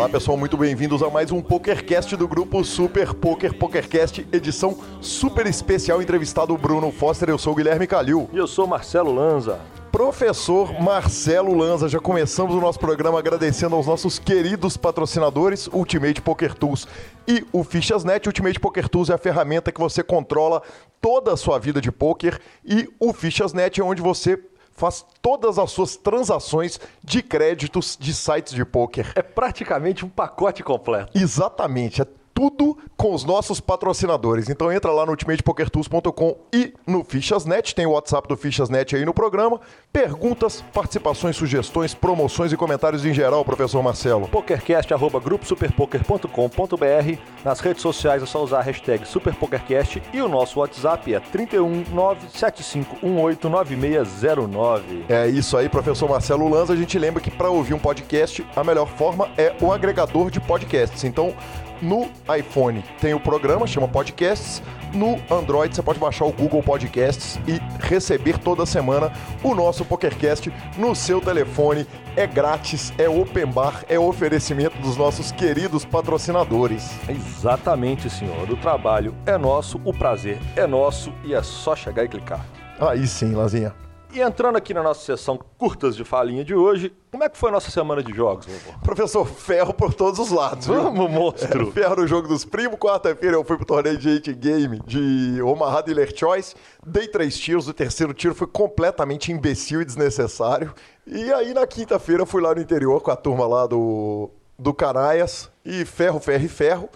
Olá pessoal, muito bem-vindos a mais um PokerCast do grupo Super Poker PokerCast, edição super especial entrevistado o Bruno Foster. Eu sou o Guilherme Calil. E eu sou Marcelo Lanza. Professor Marcelo Lanza, já começamos o nosso programa agradecendo aos nossos queridos patrocinadores, Ultimate Poker Tools e o Fichasnet. Ultimate Poker Tools é a ferramenta que você controla toda a sua vida de poker e o Fichasnet é onde você faz todas as suas transações de créditos de sites de poker. É praticamente um pacote completo. Exatamente, é tudo com os nossos patrocinadores. Então entra lá no ultimatepokertools.com e no Fichasnet, tem o WhatsApp do Fichasnet aí no programa. Perguntas, participações, sugestões, promoções e comentários em geral, professor Marcelo. pokercast@gruposuperpoker.com.br. Nas redes sociais é só usar a hashtag superpokercast e o nosso WhatsApp é 31975189609. É isso aí, professor Marcelo Lanza. A gente lembra que para ouvir um podcast, a melhor forma é o agregador de podcasts. Então, no iPhone tem o programa, chama Podcasts. No Android você pode baixar o Google Podcasts e receber toda semana o nosso PokerCast no seu telefone. É grátis, é open bar, é oferecimento dos nossos queridos patrocinadores. Exatamente, senhor. O trabalho é nosso, o prazer é nosso e é só chegar e clicar. Aí sim, Lazinha. E entrando aqui na nossa sessão curtas de falinha de hoje, como é que foi a nossa semana de jogos, vovô? Professor, ferro por todos os lados? Vamos, monstro! É, ferro no jogo dos primos. Quarta-feira eu fui pro torneio de 8 game de Omaha Dealer Choice. Dei três tiros, o terceiro tiro foi completamente imbecil e desnecessário. E aí na quinta-feira fui lá no interior com a turma lá do, do Canaias. E ferro, ferro e ferro.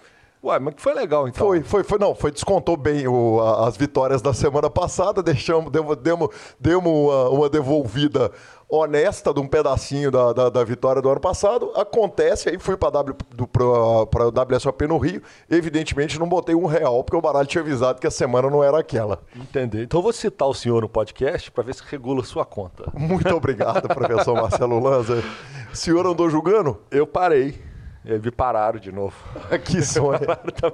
Ué, mas que foi legal então. Foi, foi, foi, não, foi, descontou bem o, a, as vitórias da semana passada, deixamos, demos, demos, demos uma, uma devolvida honesta de um pedacinho da, da, da, vitória do ano passado. Acontece, aí fui para o WSOP no Rio. Evidentemente não botei um real, porque o baralho tinha avisado que a semana não era aquela. Entender. Então eu vou citar o senhor no podcast para ver se regula sua conta. Muito obrigado, professor Marcelo Lanza. O senhor andou julgando? Eu parei. E me pararam de novo. que sonho.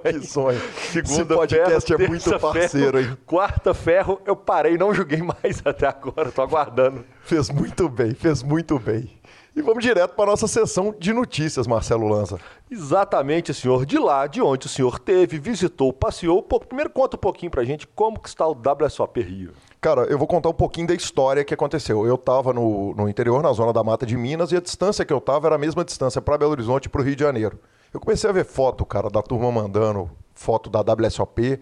que sonho. Segunda Esse podcast ferro, é muito parceiro, ferro, hein? Quarta ferro, eu parei, não joguei mais até agora, tô aguardando. Fez muito bem, fez muito bem. E vamos direto para a nossa sessão de notícias, Marcelo Lanza. Exatamente, senhor. De lá, de onde o senhor teve, visitou, passeou. Primeiro conta um pouquinho para a gente como que está o WSOP Rio. Cara, eu vou contar um pouquinho da história que aconteceu. Eu estava no, no interior, na zona da Mata de Minas, e a distância que eu estava era a mesma distância para Belo Horizonte e para o Rio de Janeiro. Eu comecei a ver foto, cara, da turma mandando foto da WSOP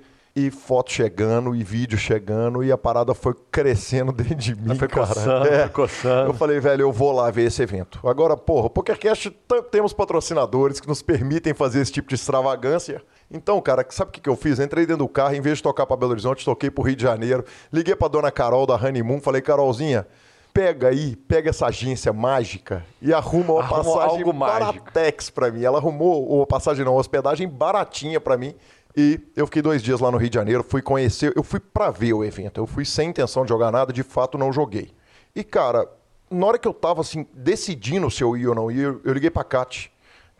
e foto chegando e vídeo chegando e a parada foi crescendo dentro de mim, foi cara. Coçando, é. foi coçando. Eu falei, velho, eu vou lá ver esse evento. Agora, porra, o PokerCast temos patrocinadores que nos permitem fazer esse tipo de extravagância. Então, cara, sabe o que, que eu fiz? Entrei dentro do carro, em vez de tocar para Belo Horizonte, toquei pro Rio de Janeiro. Liguei pra dona Carol da Honeymoon, falei, Carolzinha, pega aí, pega essa agência mágica e arruma uma Arruma passagem baratex pra mim. Ela arrumou uma passagem, não, hospedagem baratinha pra mim. E eu fiquei dois dias lá no Rio de Janeiro, fui conhecer, eu fui pra ver o evento. Eu fui sem intenção de jogar nada, de fato não joguei. E, cara, na hora que eu tava assim, decidindo se eu ia ou não ia, eu liguei pra Kat,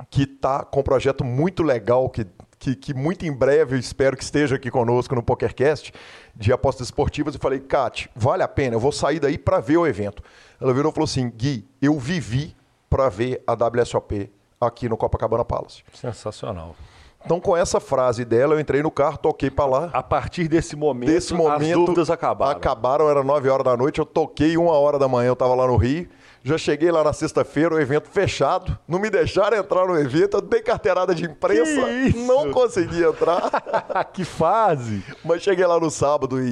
que tá com um projeto muito legal, que que, que, muito em breve eu espero que esteja aqui conosco no PokerCast de apostas esportivas. E falei, Kat, vale a pena, eu vou sair daí para ver o evento. Ela virou e falou assim: Gui, eu vivi para ver a WSOP aqui no Copacabana Palace. Sensacional. Então, com essa frase dela, eu entrei no carro, toquei para lá. A partir desse momento, Desse momento, as dúvidas acabaram. Acabaram, era 9 horas da noite, eu toquei uma hora da manhã, eu estava lá no Rio. Já cheguei lá na sexta-feira, o evento fechado. Não me deixaram entrar no evento, eu dei carteirada de imprensa, Que isso? não consegui entrar. que fase! Mas cheguei lá no sábado e,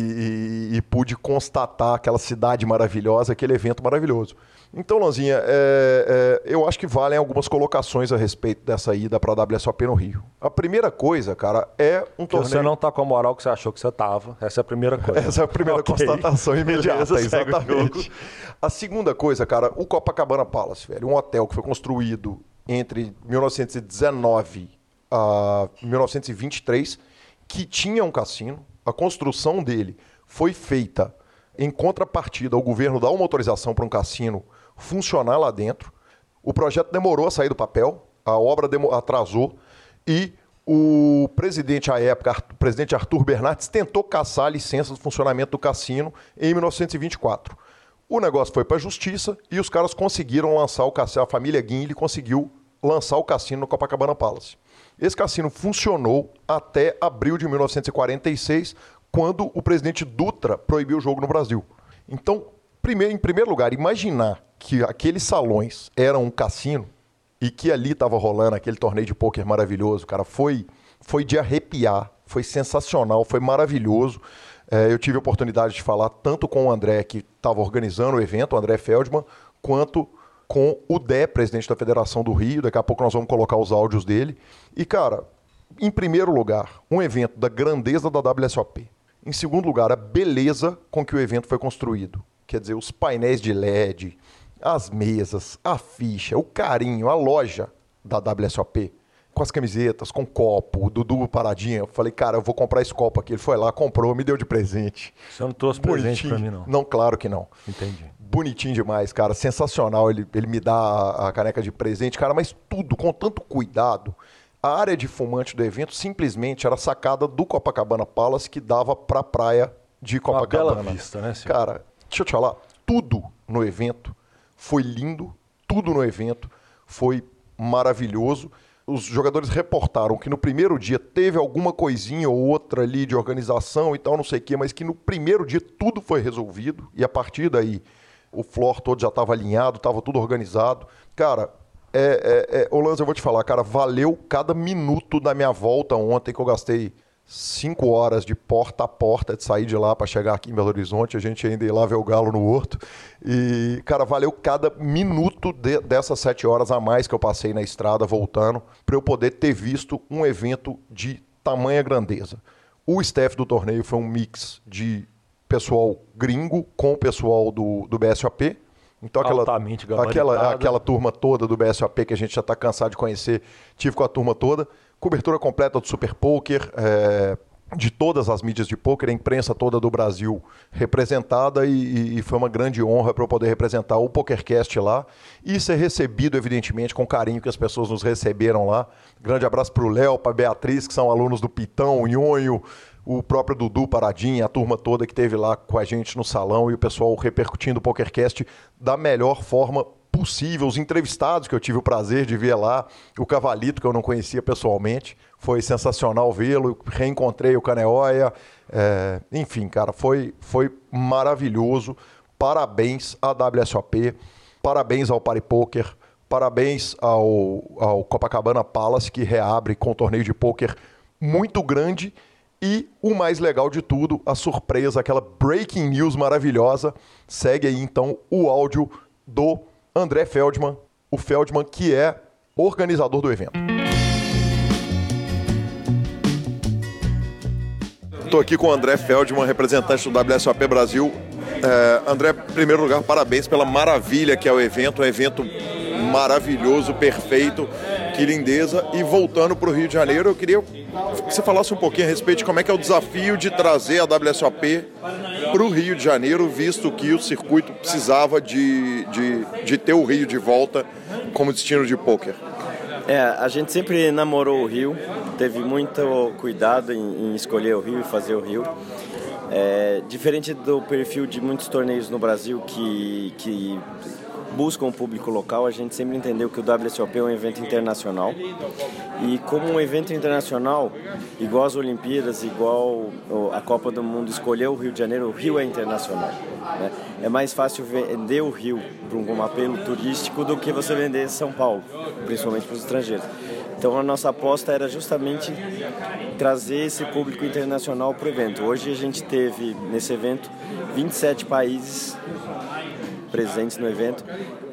e- e pude constatar aquela cidade maravilhosa, aquele evento maravilhoso. Então, Lanzinha, é, é, eu acho que valem algumas colocações a respeito dessa ida para a WSOP no Rio. A primeira coisa, cara, é um Que torneio... você não tá com a moral que você achou que você tava. Essa é a primeira coisa. Essa é a primeira Ok. constatação imediata, Beleza, o exatamente. A segunda coisa, cara, o Copacabana Palace, velho, um hotel que foi construído entre 1919 a 1923, que tinha um cassino. A construção dele foi feita em contrapartida ao governo dar uma autorização para um cassino funcionar lá dentro. O projeto demorou a sair do papel, a obra atrasou e o presidente à época, o presidente Arthur Bernardes, tentou caçar a licença do funcionamento do cassino em 1924. O negócio foi para a justiça e os caras conseguiram lançar o cassino. A família Guinle conseguiu lançar o cassino no Copacabana Palace. Esse cassino funcionou até abril de 1946, quando o presidente Dutra proibiu o jogo no Brasil. Então, primeiro, em primeiro lugar, imaginar que aqueles salões eram um cassino e que ali estava rolando aquele torneio de pôquer maravilhoso, cara, foi, foi de arrepiar, foi sensacional, foi maravilhoso. É, eu tive a oportunidade de falar tanto com o André, que estava organizando o evento, o André Feldman, quanto com o Dé, presidente da Federação do Rio. Daqui a pouco nós vamos colocar os áudios dele. E, cara, em primeiro lugar, um evento da grandeza da WSOP. Em segundo lugar, a beleza com que o evento foi construído. Quer dizer, os painéis de LED, as mesas, a ficha, o carinho, a loja da WSOP, com as camisetas, com copo, o Dudu paradinha. Eu falei, cara, eu vou comprar esse copo aqui. Ele foi lá, comprou, me deu de presente. Você não trouxe presente pra mim, não? Não, claro que não. Entendi. Bonitinho demais, cara. Sensacional. Ele, ele me dá a, a caneca de presente, cara, mas tudo com tanto cuidado. A área de fumante do evento simplesmente era sacada do Copacabana Palace que dava para a praia de Copacabana. Uma bela vista, né, senhor? Cara, deixa eu te falar, tudo no evento foi lindo, tudo no evento foi maravilhoso. Os jogadores reportaram que no primeiro dia teve alguma coisinha ou outra ali de organização e tal, não sei o quê, mas que no primeiro dia tudo foi resolvido e a partir daí o floor todo já estava alinhado, estava tudo organizado. Cara, é, é, é, eu vou te falar, cara, valeu cada minuto da minha volta ontem que eu gastei cinco horas de porta a porta de sair de lá para chegar aqui em Belo Horizonte, a gente ainda ir lá ver o galo no horto. E, cara, valeu cada minuto de, dessas sete horas a mais que eu passei na estrada voltando para eu poder ter visto um evento de tamanha grandeza. O staff do torneio foi um mix de pessoal gringo com o pessoal do, do BSOP. Então aquela, aquela, aquela turma toda do BSOP que a gente já está cansado de conhecer, tive com a turma toda cobertura completa do Super Poker, é, de todas as mídias de poker, a imprensa toda do Brasil representada e, e foi uma grande honra para eu poder representar o PokerCast lá e ser recebido, evidentemente, com o carinho que as pessoas nos receberam lá. Grande abraço para o Léo, para a Beatriz, que são alunos do Pitão, o Nhonho, o próprio Dudu Paradinha, a turma toda que teve lá com a gente no salão e o pessoal repercutindo o PokerCast da melhor forma possível, os entrevistados que eu tive o prazer de ver lá, o Cavalito, que eu não conhecia pessoalmente, foi sensacional vê-lo, reencontrei o Caneóia, é, enfim, cara, foi, foi maravilhoso. Parabéns à WSOP, parabéns ao Party Poker, parabéns ao, ao Copacabana Palace, que reabre com um torneio de pôquer muito grande. E o mais legal de tudo, a surpresa, aquela breaking news maravilhosa. Segue aí então o áudio do André Feldman, o Feldman que é organizador do evento. Estou aqui com o André Feldman, representante do WSOP Brasil. É, André, em primeiro lugar, parabéns pela maravilha que é o evento, um evento maravilhoso, perfeito, que lindeza. E voltando para o Rio de Janeiro, eu queria que você falasse um pouquinho a respeito de como é que é o desafio de trazer a WSOP para o Rio de Janeiro, visto que o circuito precisava de, de, de ter o Rio de volta como destino de pôquer. É, a gente sempre namorou o Rio, teve muito cuidado em, em escolher o Rio e fazer o Rio. É, diferente do perfil de muitos torneios no Brasil que, que buscam o público local, a gente sempre entendeu que o WSOP é um evento internacional. E como um evento internacional, igual as Olimpíadas, igual a Copa do Mundo escolheu o Rio de Janeiro, o Rio é internacional. Né? É mais fácil vender o Rio para um apelo turístico do que você vender São Paulo, principalmente para os estrangeiros. Então a nossa aposta era justamente trazer esse público internacional para o evento. Hoje a gente teve nesse evento 27 países presentes no evento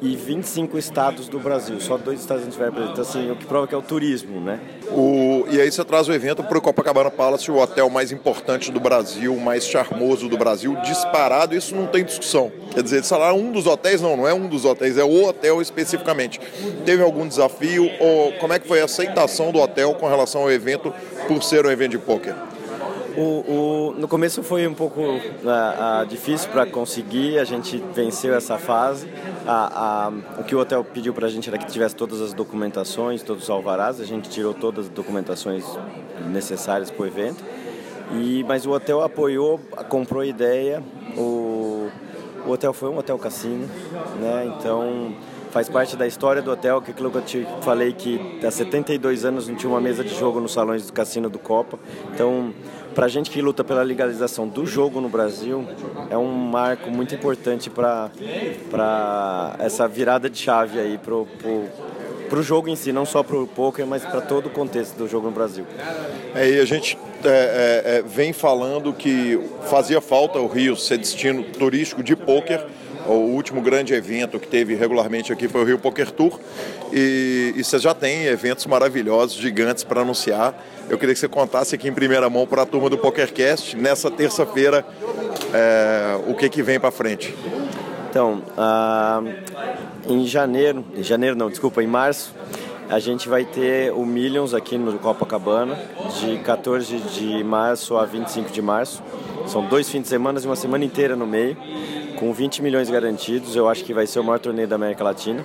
e 25 estados do Brasil. Só dois estados não tiveram presente. Então, assim, o que prova que é o turismo, né? O... E aí você traz o evento para o Copacabana Palace, o hotel mais importante do Brasil, mais charmoso do Brasil, disparado, isso não tem discussão. Quer dizer, sei lá, um dos hotéis, não, não é um dos hotéis, é o hotel especificamente. Teve algum desafio ou como é que foi a aceitação do hotel com relação ao evento por ser um evento de pôquer? O, o, no começo foi um pouco uh, uh, difícil para conseguir, a gente venceu essa fase. Uh, o que o hotel pediu para a gente era que tivesse todas as documentações, todos os alvarás, a gente tirou todas as documentações necessárias para o evento. E, mas o hotel apoiou, comprou a ideia, o, o hotel foi um hotel cassino, né? então faz parte da história do hotel, que aquilo que eu te falei que há 72 anos não tinha uma mesa de jogo nos salões do cassino do Copa. Então, para a gente que luta pela legalização do jogo no Brasil, é um marco muito importante para essa virada de chave aí pro, pro para o jogo em si, não só para o poker, mas para todo o contexto do jogo no Brasil. É, e a gente é, é, é, vem falando que fazia falta o Rio ser destino turístico de poker. O último grande evento que teve regularmente aqui foi o Rio Poker Tour. E, e você já tem eventos maravilhosos, gigantes para anunciar. Eu queria que você contasse aqui em primeira mão para a turma do PokerCast, nessa terça-feira, é, o que, que vem para frente. Então, uh, em janeiro, em janeiro não, desculpa, em março, a gente vai ter o Millions aqui no Copacabana, de 14 de março a 25 de março. São dois fins de semana e uma semana inteira no meio, com 20 milhões garantidos. Eu acho que vai ser o maior torneio da América Latina.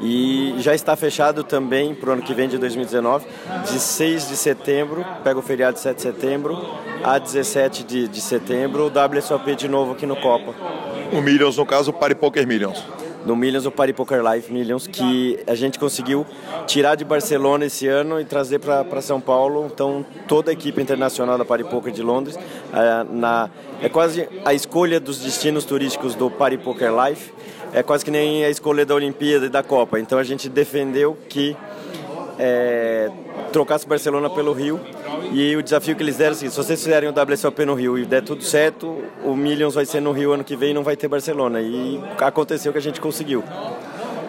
E já está fechado também para o ano que vem, de 2019, de 6 de setembro, pega o feriado de 7 de setembro, a 17 de, de setembro, o WSOP de novo aqui no Copa. O Millions, no caso, o Party Poker Millions. No Millions, o Party Poker Life Millions, que a gente conseguiu tirar de Barcelona esse ano e trazer para São Paulo. Então, toda a equipe internacional da Party Poker de Londres, é, na, é quase a escolha dos destinos turísticos do Party Poker Life, é quase que nem a escolha da Olimpíada e da Copa. Então, a gente defendeu que é, trocasse Barcelona pelo Rio e o desafio que eles deram é assim, se vocês fizerem o WSOP no Rio e der tudo certo, o Millions vai ser no Rio ano que vem e não vai ter Barcelona. E aconteceu que a gente conseguiu.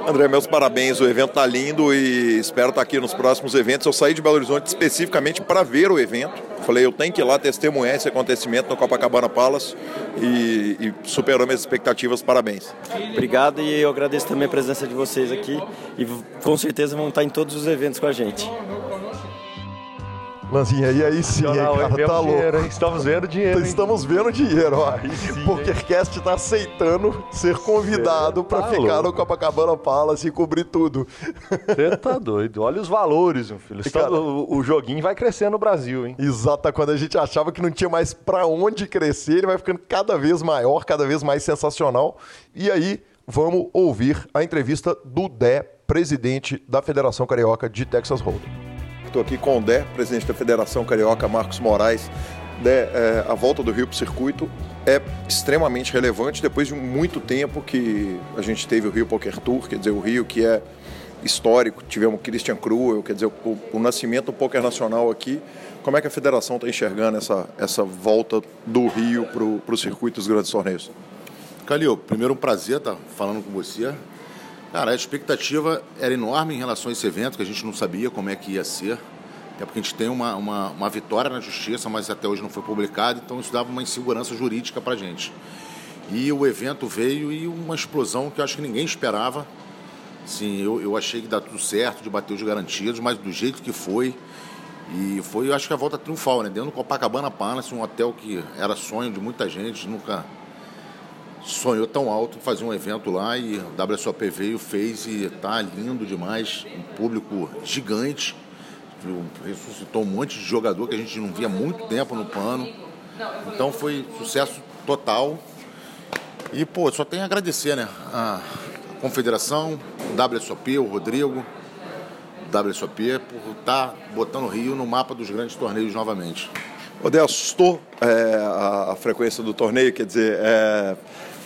André, meus parabéns, o evento tá lindo e espero estar tá aqui nos próximos eventos. Eu saí de Belo Horizonte especificamente para ver o evento. Falei, eu tenho que ir lá testemunhar esse acontecimento no Copacabana Palace e, e superou minhas expectativas. Parabéns. Obrigado e eu agradeço também a presença de vocês aqui e com certeza vão estar em todos os eventos com a gente. Lanzinha, e aí sim, hein, cara, tá louco. Hein? Estamos vendo dinheiro. Estamos vendo dinheiro, ó. Sim, PokerCast tá aceitando ser convidado para tá ficar louco. no Copacabana Palace e cobrir tudo. Você tá doido. Olha os valores, meu filho. Cara, o, o, joguinho vai crescer no Brasil, hein? Exato, quando a gente achava que não tinha mais para onde crescer, ele vai ficando cada vez maior, cada vez mais sensacional. E aí, vamos ouvir a entrevista do Dé, presidente da Federação Carioca de Texas Hold'em. Estou aqui com o Dé, presidente da Federação Carioca, Marcos Moraes. Dé, é, a volta do Rio para o circuito é extremamente relevante depois de muito tempo que a gente teve o Rio Poker Tour, quer dizer, o Rio que é histórico, tivemos Christian Cruel, quer dizer, o, o nascimento do poker nacional aqui. Como é que a federação está enxergando essa, essa volta do Rio para o circuito dos grandes torneios? Calil, primeiro um prazer estar falando com você. Cara, a expectativa era enorme em relação a esse evento, que a gente não sabia como é que ia ser. Até porque a gente tem uma, uma, uma vitória na justiça, mas até hoje não foi publicado, então isso dava uma insegurança jurídica para a gente. E o evento veio e uma explosão que eu acho que ninguém esperava. Sim, eu, eu achei que dá tudo certo, de bater os garantidos, mas do jeito que foi. E foi, eu acho que a volta triunfal, né? Dentro do Copacabana Palace, um hotel que era sonho de muita gente, nunca sonhou tão alto em fazer um evento lá e o WSOP veio, fez e tá lindo demais, um público gigante, ressuscitou um monte de jogador que a gente não via há muito tempo no pano. Então foi sucesso total. E, pô, só tenho a agradecer, né? A Confederação, WSOP, o Rodrigo, WSOP, por estar tá botando o Rio no mapa dos grandes torneios novamente. Assustou é, a, a, frequência do torneio, quer dizer, é,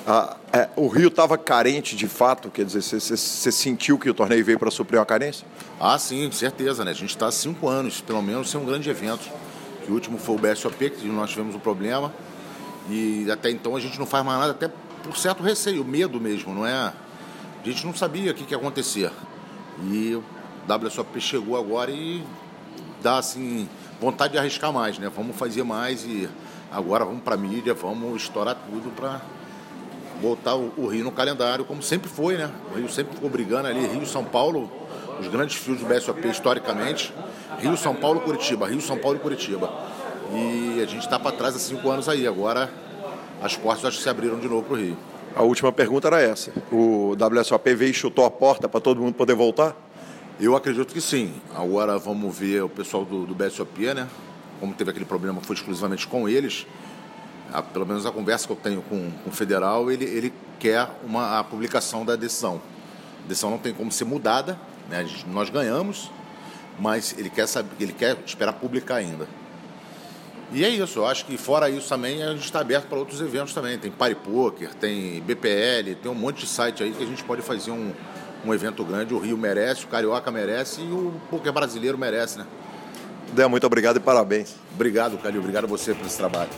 ah, é, o Rio estava carente de fato? Quer dizer, você sentiu que o torneio veio para suprir uma carência? Ah, sim, certeza, né? A gente está há cinco anos, pelo menos, sem um grande evento. Que o último foi o BSOP, que nós tivemos um problema. E até então a gente não faz mais nada, até por certo receio, medo mesmo, não é? A gente não sabia o que, que ia acontecer. E o WSOP chegou agora e dá assim vontade de arriscar mais, né? Vamos fazer mais e agora vamos para mídia, vamos estourar tudo para botar o, o, Rio no calendário, como sempre foi, né? O Rio sempre ficou brigando ali, Rio São Paulo, os grandes fios do BSOP historicamente, Rio, São Paulo, Curitiba, Rio, São Paulo e Curitiba. E a gente está para trás há cinco anos aí, agora as portas acho que se abriram de novo para o Rio. A última pergunta era essa. O WSOP veio e chutou a porta para todo mundo poder voltar? Eu acredito que sim. Agora vamos ver o pessoal do, do BSOP, né? Como teve aquele problema, foi exclusivamente com eles a, pelo menos a conversa que eu tenho com, com o federal, ele, ele quer uma, a publicação da decisão. A decisão não tem como ser mudada, né? Gente, nós ganhamos, mas ele quer saber, ele quer esperar publicar ainda. E é isso, eu acho que fora isso também a gente está aberto para outros eventos também. Tem Party Poker, tem BPL, tem um monte de site aí que a gente pode fazer um, um evento grande. O Rio merece, o Carioca merece e o poker brasileiro merece, né? Dé, muito obrigado e parabéns. Obrigado, Calil. Obrigado a você por esse trabalho.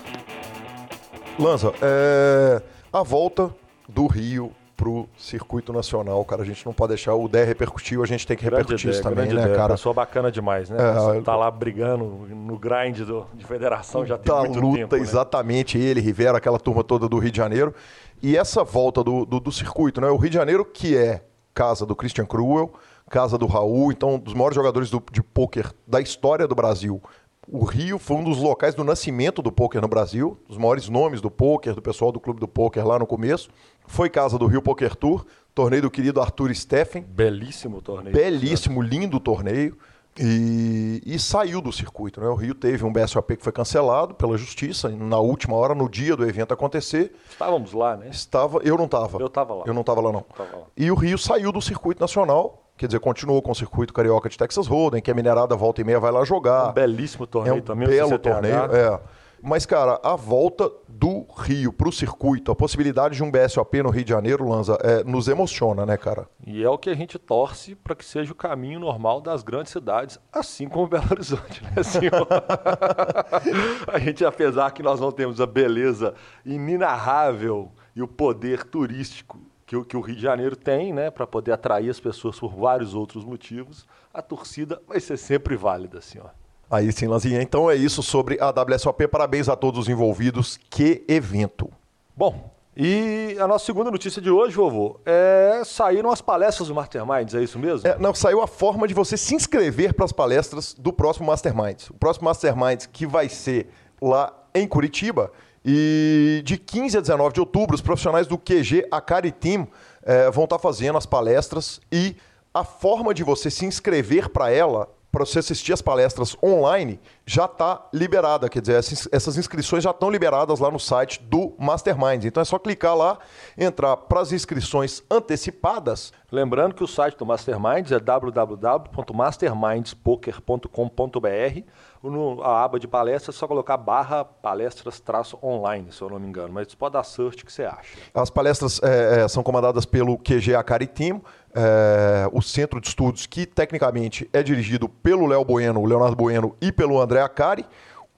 Lanza, é... a volta do Rio pro circuito nacional, cara, a gente não pode deixar o DER repercutiu, a gente tem que Grande repercutir ideia, isso também, né, ideia. cara? Pessoa bacana demais, né? É, tá lá brigando no grind do- de federação já tem muito luta, tempo, né? exatamente, ele, Rivera, aquela turma toda do Rio de Janeiro. E essa volta do, do, do circuito, né? O Rio de Janeiro, que é casa do Christian Cruel, casa do Raul, então, um dos maiores jogadores do- de pôquer da história do Brasil. O Rio foi um dos locais do nascimento do pôquer no Brasil, dos maiores nomes do pôquer, do pessoal do clube do pôquer lá no começo. Foi casa do Rio Poker Tour, torneio do querido Arthur Steffen, Belíssimo torneio. belíssimo, lindo torneio. E, e saiu do circuito. Né? O Rio teve um BSOP que foi cancelado pela justiça na última hora, no dia do evento acontecer. Estávamos lá, né? Estava, eu não estava. Eu tava lá. Eu não estava lá não. Lá. E o Rio saiu do circuito nacional, quer dizer, continuou com o circuito carioca de Texas Hold'em, que a minerada volta e meia vai lá jogar. Um belíssimo É torneio um também. o belo CCTH. torneio, é. Mas, cara, a volta do Rio pro circuito, a possibilidade de um BSOP no Rio de Janeiro, Lanza, é, nos emociona, né, cara? E é o que a gente torce para que seja o caminho normal das grandes cidades, assim como Belo Horizonte, né, senhor? a gente, apesar que nós não temos a beleza inenarrável e o poder turístico que, o- que o Rio de Janeiro tem, né, para poder atrair as pessoas por vários outros motivos, a torcida vai ser sempre válida, senhor. Aí sim, Lanzinha. Então é isso sobre a WSOP. Parabéns a todos os envolvidos. Que evento. Bom, e a nossa segunda notícia de hoje, vovô, é saíram as palestras do Masterminds, é isso mesmo? É, não, saiu a forma de você se inscrever para as palestras do próximo Masterminds. O próximo Masterminds que vai ser lá em Curitiba. E de 15 a 19 de outubro, os profissionais do QG Acari Team eh, vão estar fazendo as palestras e a forma de você se inscrever para ela, para você assistir as palestras online, já está liberada. Quer dizer, essas, inscrições já estão liberadas lá no site do Masterminds. Então é só clicar lá, entrar para as inscrições antecipadas Lembrando que o site do Masterminds é www.mastermindspoker.com.br. No, a aba de palestras é só colocar barra palestras traço online, se eu não me engano. Mas pode dar search que você acha. As palestras é, é, são comandadas pelo QG Acari Team, é, o centro de estudos que tecnicamente é dirigido pelo Léo Bueno, o Leonardo Bueno e pelo André Acari,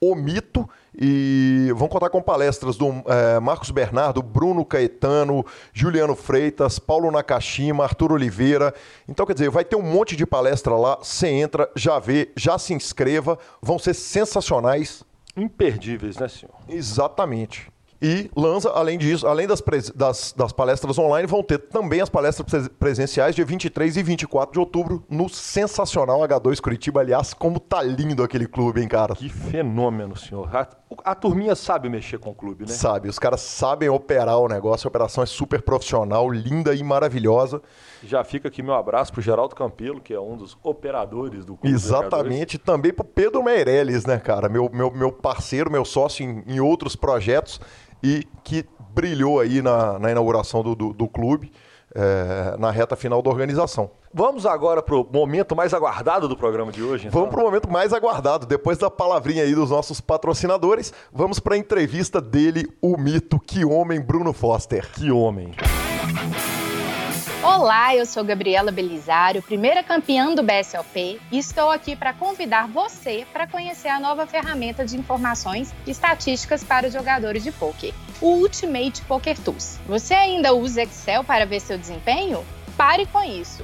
o Mito, e vão contar com palestras do é, Marcos Bernardo, Bruno Caetano, Juliano Freitas, Paulo Nakashima, Arthur Oliveira. Então, quer dizer, vai ter um monte de palestra lá, você entra, já vê, já se inscreva, vão ser sensacionais, Imperdíveis, né, senhor? Exatamente. E Lanza, além disso, além das, das, das palestras online, vão ter também as palestras pres- presenciais dia 23 e 24 de outubro no sensacional H2 Curitiba. Aliás, como tá lindo aquele clube, hein, cara? Que fenômeno, senhor. A, turminha sabe mexer com o clube, né? Sabe, os caras sabem operar o negócio, a operação é super profissional, linda e maravilhosa. Já fica aqui meu abraço pro Geraldo Campelo, que é um dos operadores do clube. Exatamente, também pro Pedro Meirelles, né, cara? Meu, meu, meu parceiro, meu sócio em, em outros projetos e que brilhou aí na, na inauguração do, do, do clube, é, na reta final da organização. Vamos agora pro momento mais aguardado do programa de hoje. Então. Vamos para o momento mais aguardado. Depois da palavrinha aí dos nossos patrocinadores, vamos para a entrevista dele, o mito, que homem, Bruno Foster. Que homem. Olá, eu sou Gabriela Belisário, primeira campeã do BSOP, e estou aqui para convidar você para conhecer a nova ferramenta de informações e estatísticas para os jogadores de poker, o Ultimate Poker Tools. Você ainda usa Excel para ver seu desempenho? Pare com isso.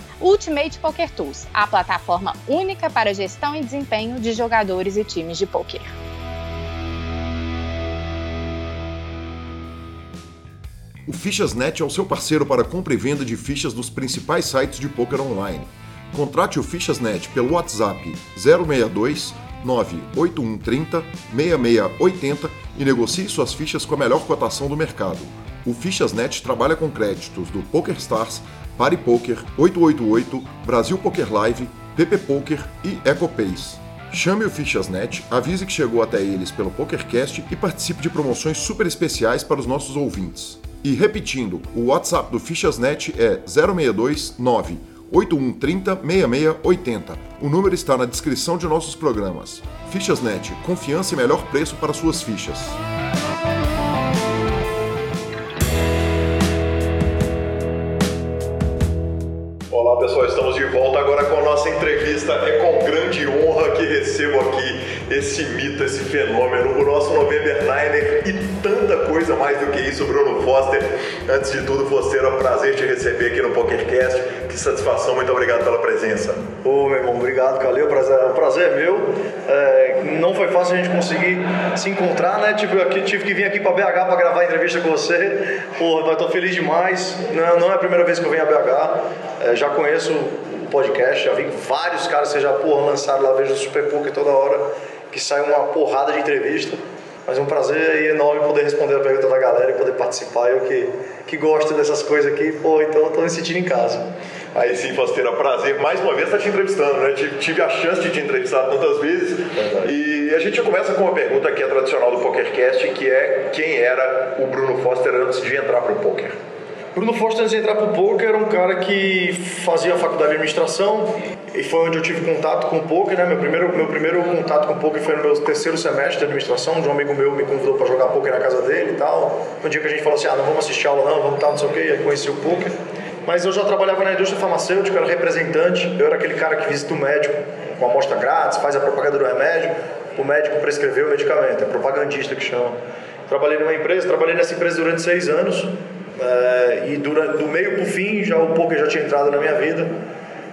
Ultimate Poker Tools, a plataforma única para gestão e desempenho de jogadores e times de poker. O Fichas.net é o seu parceiro para compra e venda de fichas dos principais sites de poker online. Contrate o Fichasnet pelo WhatsApp 062 98130 6680 e negocie suas fichas com a melhor cotação do mercado. O Fichasnet trabalha com créditos do PokerStars, PariPoker, 888, Brasil Poker Live, PP Poker e EcoPace. Chame o Fichasnet, avise que chegou até eles pelo PokerCast e participe de promoções super especiais para os nossos ouvintes. E repetindo, o WhatsApp do Fichasnet é 062 9 8130 6680. O número está na descrição de nossos programas. Fichasnet, confiança e melhor preço para suas fichas. Pessoal, estamos de volta agora com a nossa entrevista. É com grande honra que recebo aqui esse mito, esse fenômeno, o nosso November Niner e tanta coisa mais do que isso, Bruno Foster. Antes de tudo, Foster, é um prazer te receber aqui no PokerCast. Que satisfação, muito obrigado pela presença. Ô meu irmão, obrigado, Calil, prazer, o prazer é meu. É, não foi fácil a gente conseguir se encontrar, né? Tive, aqui, tive que vir aqui para BH para gravar a entrevista com você. Pô, estou feliz demais. Não, não, é a primeira vez que eu venho a BH. É, já conheço o podcast, já vi vários caras que já porra, lançaram lá, vejo o Super Poker toda hora, que sai uma porrada de entrevista. Mas é um prazer enorme poder responder a pergunta da galera e poder participar. Eu que, que gosto dessas coisas aqui, pô, então estou me sentindo em casa. Aí sim, Fasteira, prazer mais uma vez estar te entrevistando, né? Tive a chance de te entrevistar tantas vezes. Verdade. E a gente já começa com uma pergunta que é tradicional do PokerCast, que é quem era o Bruno Foster antes de entrar para o poker? Bruno Foster, antes de entrar para o poker, era um cara que fazia a faculdade de administração e foi onde eu tive contato com o poker, né? Meu primeiro, meu primeiro contato com o poker foi no meu terceiro semestre de administração, um amigo meu me convidou para jogar poker na casa dele e tal. Um dia que a gente falou assim, ah, não vamos assistir aula não, vamos tal, não sei o quê, aí conheci o poker. Mas eu já trabalhava na indústria farmacêutica, era representante, eu era aquele cara que visita o médico com amostra grátis, faz a propaganda do remédio, o médico prescreveu o medicamento, é propagandista que chama. Trabalhei numa empresa, trabalhei nessa empresa durante seis anos, é, e durante, do meio para o fim já o poker já tinha entrado na minha vida.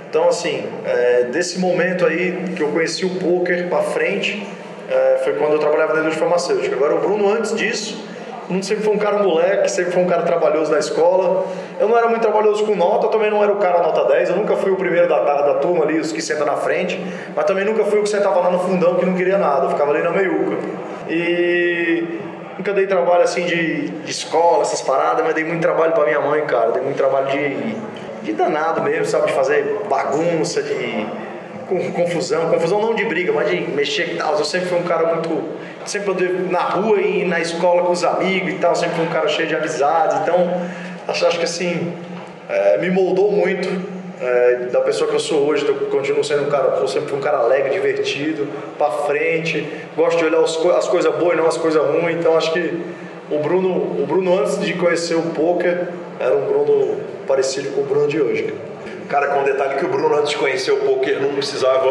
Então assim, é, desse momento aí que eu conheci o poker para frente, é, foi quando eu trabalhava na indústria farmacêutica. Agora o Bruno antes disso, Bruno sempre foi um cara moleque, sempre foi um cara trabalhoso na escola. Eu não era muito trabalhoso com nota, também não era o cara nota 10, eu nunca fui o primeiro da, da turma ali, os que sentam na frente, mas também nunca fui o que sentava lá no fundão que não queria nada, eu ficava ali na meiuca. E Nunca dei trabalho assim de, de escola, essas paradas, mas dei muito trabalho para minha mãe, cara. Dei muito trabalho de, de danado mesmo, sabe? De fazer bagunça, de confusão. Confusão não de briga, mas de mexer e tal. Eu sempre fui um cara muito. Sempre andei na rua e na escola com os amigos e tal. Sempre fui um cara cheio de amizades. Então, acho, acho que assim, é, me moldou muito é, da pessoa que eu sou hoje, eu continuo sendo um cara, eu sempre fui um cara alegre, divertido, para frente, gosto de olhar as, as coisas boas e não as coisas ruins, então acho que o Bruno, o Bruno antes de conhecer o poker era um Bruno parecido com o Bruno de hoje. Cara, com o detalhe que o Bruno, antes de conhecer o poker, não precisava,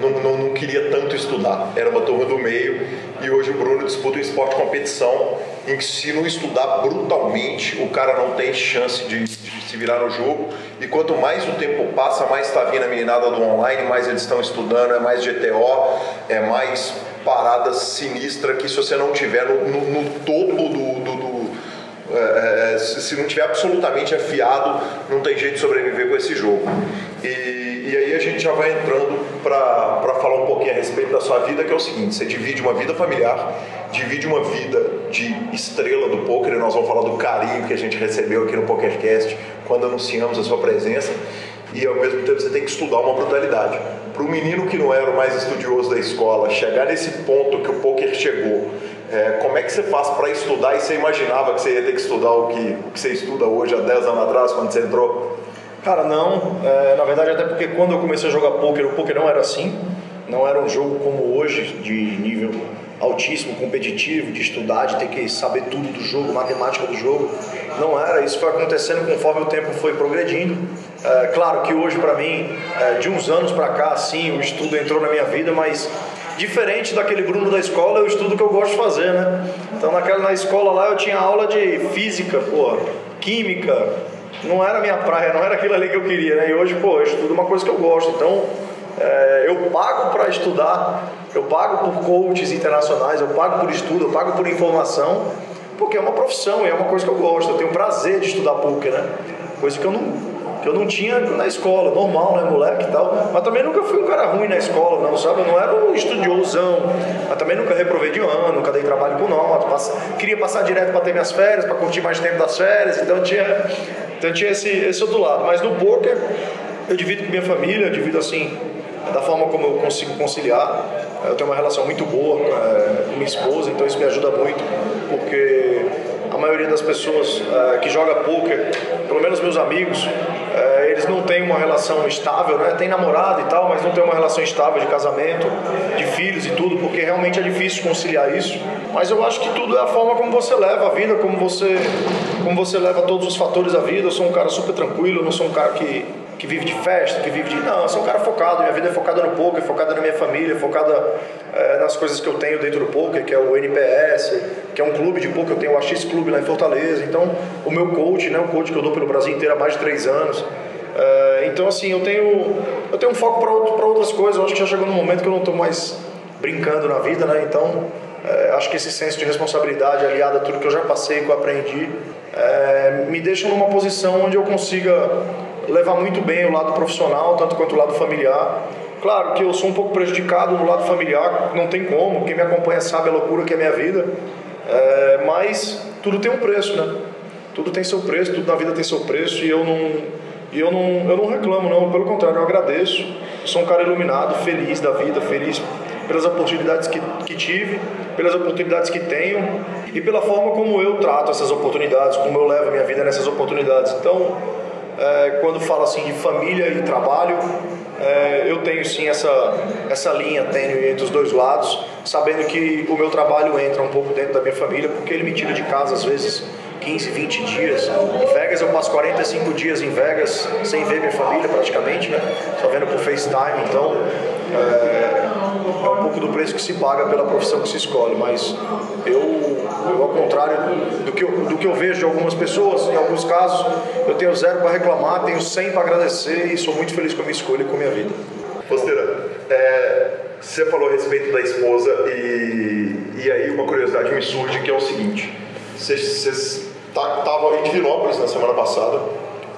não, não, não, queria tanto estudar. Era uma turma do meio. E hoje o Bruno disputa um esporte de competição em que, se não estudar brutalmente, o cara não tem chance de, de se virar no jogo. E quanto mais o tempo passa, mais está vindo a meninada do online, mais eles estão estudando, é mais GTO, é mais parada sinistra que se você não tiver no, no, no topo do, do, do é, é se não tiver absolutamente afiado, não tem jeito de sobreviver com esse jogo. E, e aí a gente já vai entrando para falar um pouquinho a respeito da sua vida, que é o seguinte: você divide uma vida familiar, divide uma vida de estrela do poker, e nós vamos falar do carinho que a gente recebeu aqui no PokerCast quando anunciamos a sua presença, e ao mesmo tempo você tem que estudar uma brutalidade. Para o menino que não era o mais estudioso da escola, chegar nesse ponto que o poker chegou, é, como é que você faz para estudar e você imaginava que você ia ter que estudar o que, o que você estuda hoje há 10 anos atrás, quando você entrou? Cara, não. É, na verdade, até porque quando eu comecei a jogar poker, o poker não era assim. Não era um jogo como hoje, de nível altíssimo, competitivo, de estudar, de ter que saber tudo do jogo, matemática do jogo. Não era. Isso foi acontecendo conforme o tempo foi progredindo. É, claro que hoje, para mim, é, de uns anos para cá, sim, o estudo entrou na minha vida, mas diferente daquele Bruno da escola, eu estudo que eu gosto de fazer, né? Então naquela na escola lá eu tinha aula de física, pô, química, não era minha praia, não era aquilo ali que eu queria, né? E hoje, pô, eu estudo uma coisa que eu gosto, então é, eu pago para estudar, eu pago por coaches internacionais, eu pago por estudo, eu pago por informação, porque é uma profissão e é uma coisa que eu gosto, eu tenho prazer de estudar poker, né? Coisa que eu não que eu não tinha na escola, normal, né, moleque e tal. Mas também nunca fui um cara ruim na escola, não, sabe? Eu não era um estudiosão, mas também nunca reprovei de ano, nunca dei trabalho com nota. Pass... Queria passar direto para ter minhas férias, para curtir mais tempo das férias, então tinha, então tinha esse, esse outro lado. Mas no poker, eu divido com minha família, eu divido assim, da forma como eu consigo conciliar. Eu tenho uma relação muito boa é, com minha esposa, então isso me ajuda muito, porque a maioria das pessoas é, que joga poker, pelo menos meus amigos, é, eles não têm uma relação estável, né? Tem namorado e tal, mas não tem uma relação estável de casamento, de filhos e tudo, porque realmente é difícil conciliar isso. Mas eu acho que tudo é a forma como você leva a vida, como você, como você leva todos os fatores da vida. Eu sou um cara super tranquilo, eu não sou um cara que que vive de festa, que vive de. Não, eu sou um cara focado, minha vida é focada no poker, focada na minha família, focada é, nas coisas que eu tenho dentro do poker, que é o NPS, que é um clube de poker, eu tenho o AX Clube lá em Fortaleza. Então, o meu coach, né, o coach que eu dou pelo Brasil inteiro há mais de três anos. É, então, assim, eu tenho, eu tenho um foco para outras coisas. Eu acho que já chegou no momento que eu não estou mais brincando na vida, né? Então, é, acho que esse senso de responsabilidade aliado a tudo que eu já passei, que eu aprendi, é, me deixa numa posição onde eu consiga levar muito bem o lado profissional, tanto quanto o lado familiar. Claro que eu sou um pouco prejudicado no lado familiar, não tem como, quem me acompanha sabe a loucura que é a minha vida, é, mas tudo tem um preço, né? Tudo tem seu preço, tudo na vida tem seu preço e eu não, e eu não, eu não reclamo, não, pelo contrário, eu agradeço. Sou um cara iluminado, feliz da vida, feliz pelas oportunidades que, que tive, pelas oportunidades que tenho e pela forma como eu trato essas oportunidades, como eu levo a minha vida nessas oportunidades. Então, é, quando fala assim de família e trabalho, é, eu tenho sim essa, essa linha tênue entre os dois lados, sabendo que o meu trabalho entra um pouco dentro da minha família, porque ele me tira de casa às vezes 15, 20 dias. Em Vegas eu passo 45 dias em Vegas sem ver minha família praticamente, né? Só vendo por FaceTime, então é, é um pouco do preço que se paga pela profissão que se escolhe, mas eu, eu ao contrário do que eu, do que eu vejo de algumas pessoas, em alguns casos, eu tenho zero para reclamar, tenho 100 para agradecer e sou muito feliz com a minha escolha e com a minha vida. Posteira, é, você falou a respeito da esposa e, e aí uma curiosidade me surge que é o seguinte, vocês estavam em Divinópolis na semana passada,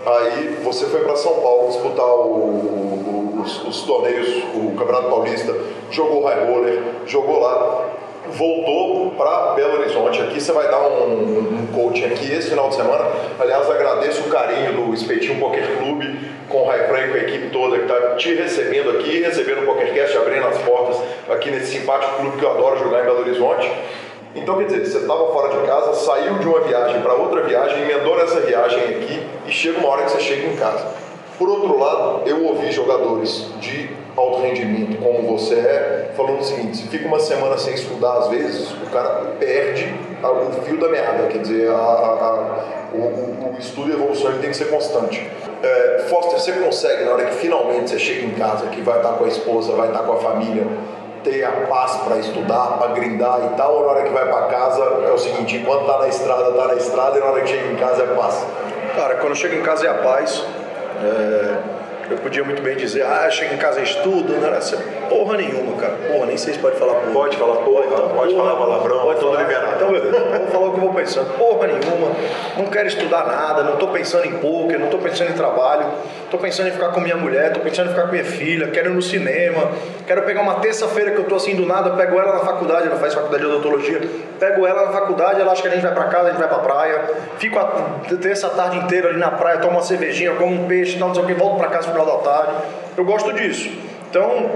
aí você foi para São Paulo disputar o os, os torneios, o Campeonato Paulista, jogou high roller, jogou lá, voltou para Belo Horizonte. Aqui você vai dar um, um coaching aqui esse final de semana. Aliás, agradeço o carinho do Espetinho Poker Clube com o High Play, com a equipe toda que está te recebendo aqui, recebendo o PokerCast, abrindo as portas aqui nesse simpático clube que eu adoro jogar em Belo Horizonte. Então, quer dizer, você estava fora de casa, saiu de uma viagem para outra viagem, emendou nessa viagem aqui e chega uma hora que você chega em casa. Por outro lado, eu ouvi jogadores de alto rendimento, como você é, falando o seguinte: se fica uma semana sem estudar, às vezes, o cara perde o fio da meada, quer dizer, a, a, o, o, estudo e a evolução tem que ser constante. É, Foster, você consegue, na hora que finalmente você chega em casa, que vai estar com a esposa, vai estar com a família, ter a paz para estudar, para grindar e tal, ou na hora que vai para casa é o seguinte: enquanto tá na estrada, tá na estrada, e na hora que chega em casa é paz? Cara, quando chega em casa é a paz é, eu podia muito bem dizer, ah, chega em casa e estudo, não era assim, porra nenhuma, cara. Porra, nem sei se pode falar porra. Pode falar porra, então, pode porra, falar palavrão, pode tudo liberado. Então, beleza, vou falar o que eu vou pensando. Porra nenhuma, não quero estudar nada, não estou pensando em poker, não estou pensando em trabalho, estou pensando em ficar com minha mulher, estou pensando em ficar com minha filha, quero ir no cinema, quero pegar uma terça-feira que eu estou assim do nada, pego ela na faculdade, ela faz faculdade de odontologia, pego ela na faculdade, ela acha que a gente vai para casa, a gente vai para praia, fico a terça tarde inteira ali na praia, tomo uma cervejinha, como um peixe, não sei o que, volto para casa final da tarde. Eu gosto disso. Então,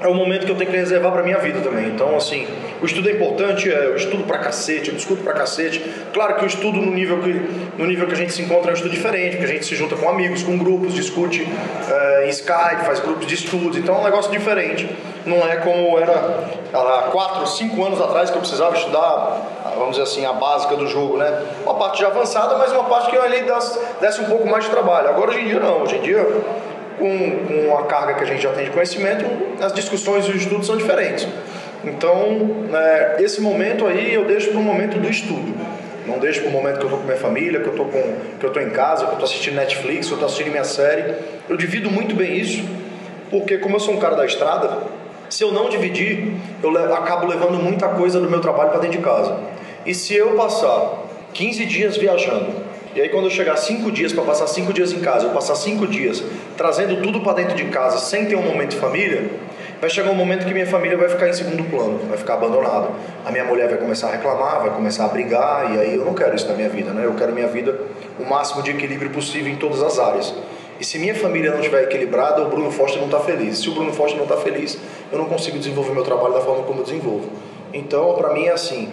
é o momento que eu tenho que reservar para minha vida também. Então, assim, o estudo é importante, é, eu estudo pra cacete, eu discuto pra cacete. Claro que o estudo no nível que, no nível que a gente se encontra é um estudo diferente, porque a gente se junta com amigos, com grupos, discute é, em Skype, faz grupos de estudos, então é um negócio diferente. Não é como era há 4, 5 anos atrás que eu precisava estudar, vamos dizer assim, a básica do jogo, né? Uma parte já avançada, mas uma parte que eu ali desse um pouco mais de trabalho. Agora, hoje em dia, não. Hoje em dia com, com a carga que a gente já tem de conhecimento, as discussões e os estudos são diferentes. Então, é, esse momento aí eu deixo para o momento do estudo. Não deixo para o momento que eu estou com minha família, que eu estou que eu em casa, que eu estou assistindo Netflix, que eu estou assistindo minha série. Eu divido muito bem isso, porque como eu sou um cara da estrada, se eu não dividir, eu levo, acabo levando muita coisa do meu trabalho para dentro de casa. E se eu passar 15 dias viajando, E aí quando eu chegar cinco dias para passar cinco dias em casa, eu passar cinco dias trazendo tudo para dentro de casa sem ter um momento de família, vai chegar um momento que minha família vai ficar em segundo plano, vai ficar abandonada. A minha mulher vai começar a reclamar, vai começar a brigar, e aí eu não quero isso na minha vida, né? Eu quero minha vida o máximo de equilíbrio possível em todas as áreas. E se minha família não estiver equilibrada, o Bruno Foster não está feliz. Se o Bruno Foster não está feliz, eu não consigo desenvolver meu trabalho da forma como eu desenvolvo. Então, para mim é assim: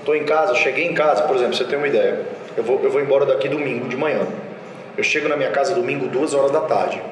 estou em casa, cheguei em casa, por exemplo, você tem uma ideia. Eu vou, eu vou embora daqui domingo de manhã. Eu chego na minha casa domingo, duas horas da tarde.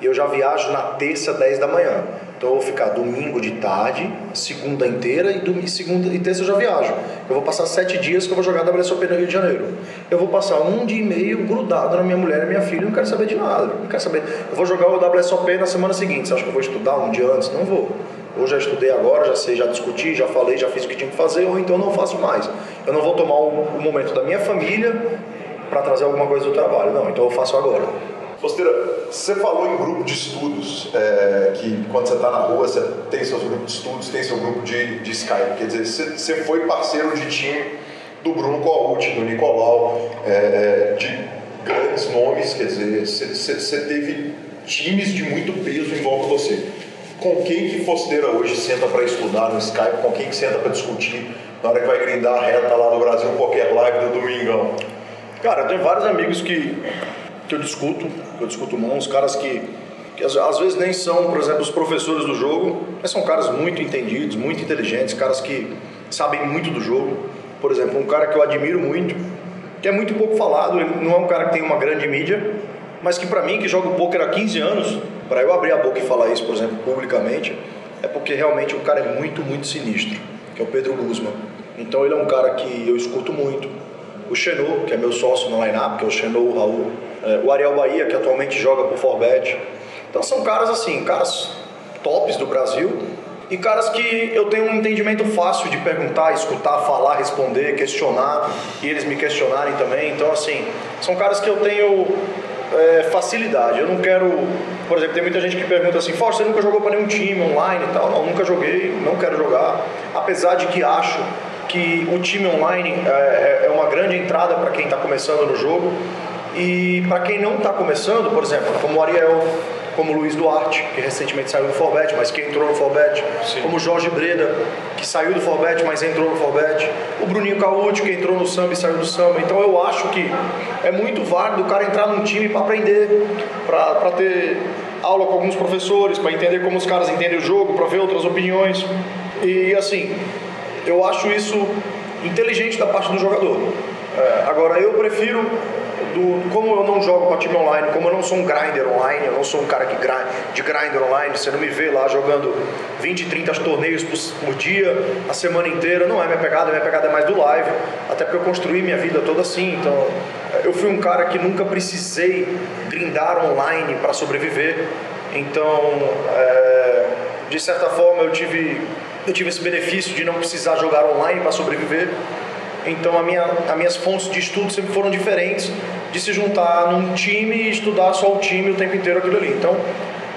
E eu já viajo na terça, 10 da manhã. Então eu vou ficar domingo de tarde, segunda inteira e domingo, segunda e terça eu já viajo. Eu vou passar sete dias que eu vou jogar WSOP no Rio de Janeiro. Eu vou passar um dia e meio grudado na minha mulher e minha filha, não quero saber de nada. Não quero saber. Eu vou jogar o WSOP na semana seguinte. Você acha que eu vou estudar um dia antes? Não vou. Eu já estudei agora, já sei, já discuti, já falei, já fiz o que tinha que fazer, ou então não faço mais. Eu não vou tomar o, o momento da minha família para trazer alguma coisa do trabalho. Não, então eu faço agora. Fosteira, você falou em grupo de estudos, é, que quando você está na rua, você tem seus grupos de estudos, tem seu grupo de, de Skype. Quer dizer, você, você foi parceiro de time do Bruno Coauti, do Nicolau, é, de grandes nomes, quer dizer, você, você, você teve times de muito peso em volta de você. Com quem que Fosteira hoje senta para estudar no Skype? Com quem que senta para discutir na hora que vai grindar a reta lá no Brasil Qualquer Live do Domingão? Cara, eu tenho vários amigos que que eu discuto, que eu discuto uns caras que, que às, às, vezes nem são, por exemplo, os professores do jogo, mas são caras muito entendidos, muito inteligentes, caras que sabem muito do jogo. Por exemplo, um cara que eu admiro muito, que é muito pouco falado, ele não é um cara que tem uma grande mídia, mas que para mim, que joga o poker há 15 anos, para eu abrir a boca e falar isso, por exemplo, publicamente, é porque realmente o cara é muito, muito sinistro, que é o Pedro Guzman. Então ele é um cara que eu escuto muito. O Xenu, que é meu sócio no line-up, que é o Xenu, o Raul, é, o Ariel Bahia, que atualmente joga por Forbet. Então são caras assim, caras tops do Brasil e caras que eu tenho um entendimento fácil de perguntar, escutar, falar, responder, questionar e eles me questionarem também. Então, assim, são caras que eu tenho é, facilidade. Eu não quero, por exemplo, tem muita gente que pergunta assim: Força, você nunca jogou para nenhum time online e tal? Não, nunca joguei, não quero jogar. Apesar de que acho que o time online é, é, é uma grande entrada para quem está começando no jogo. E para quem não está começando, por exemplo, como o Ariel, como o Luiz Duarte, que recentemente saiu do Forbet, mas que entrou no Forbet, como Jorge Breda, que saiu do Forbet, mas entrou no Forbet, o Bruninho Caúti, que entrou no samba e saiu do samba. Então eu acho que é muito válido o cara entrar num time para aprender, para ter aula com alguns professores, para entender como os caras entendem o jogo, para ver outras opiniões. E assim, eu acho isso inteligente da parte do jogador. É, agora eu prefiro do como eu não jogo para time online, como eu não sou um grinder online, eu não sou um cara que grind, de grinder online, você não me vê lá jogando 20, 30 torneios por, por, dia, a semana inteira, não é minha pegada, minha pegada é mais do live, até porque eu construí minha vida toda assim, então eu fui um cara que nunca precisei grindar online para sobreviver, então é, de certa forma eu tive eu tive esse benefício de não precisar jogar online para sobreviver então a minha, as minhas fontes de estudo sempre foram diferentes de se juntar num time e estudar só o time o tempo inteiro aquilo ali. Então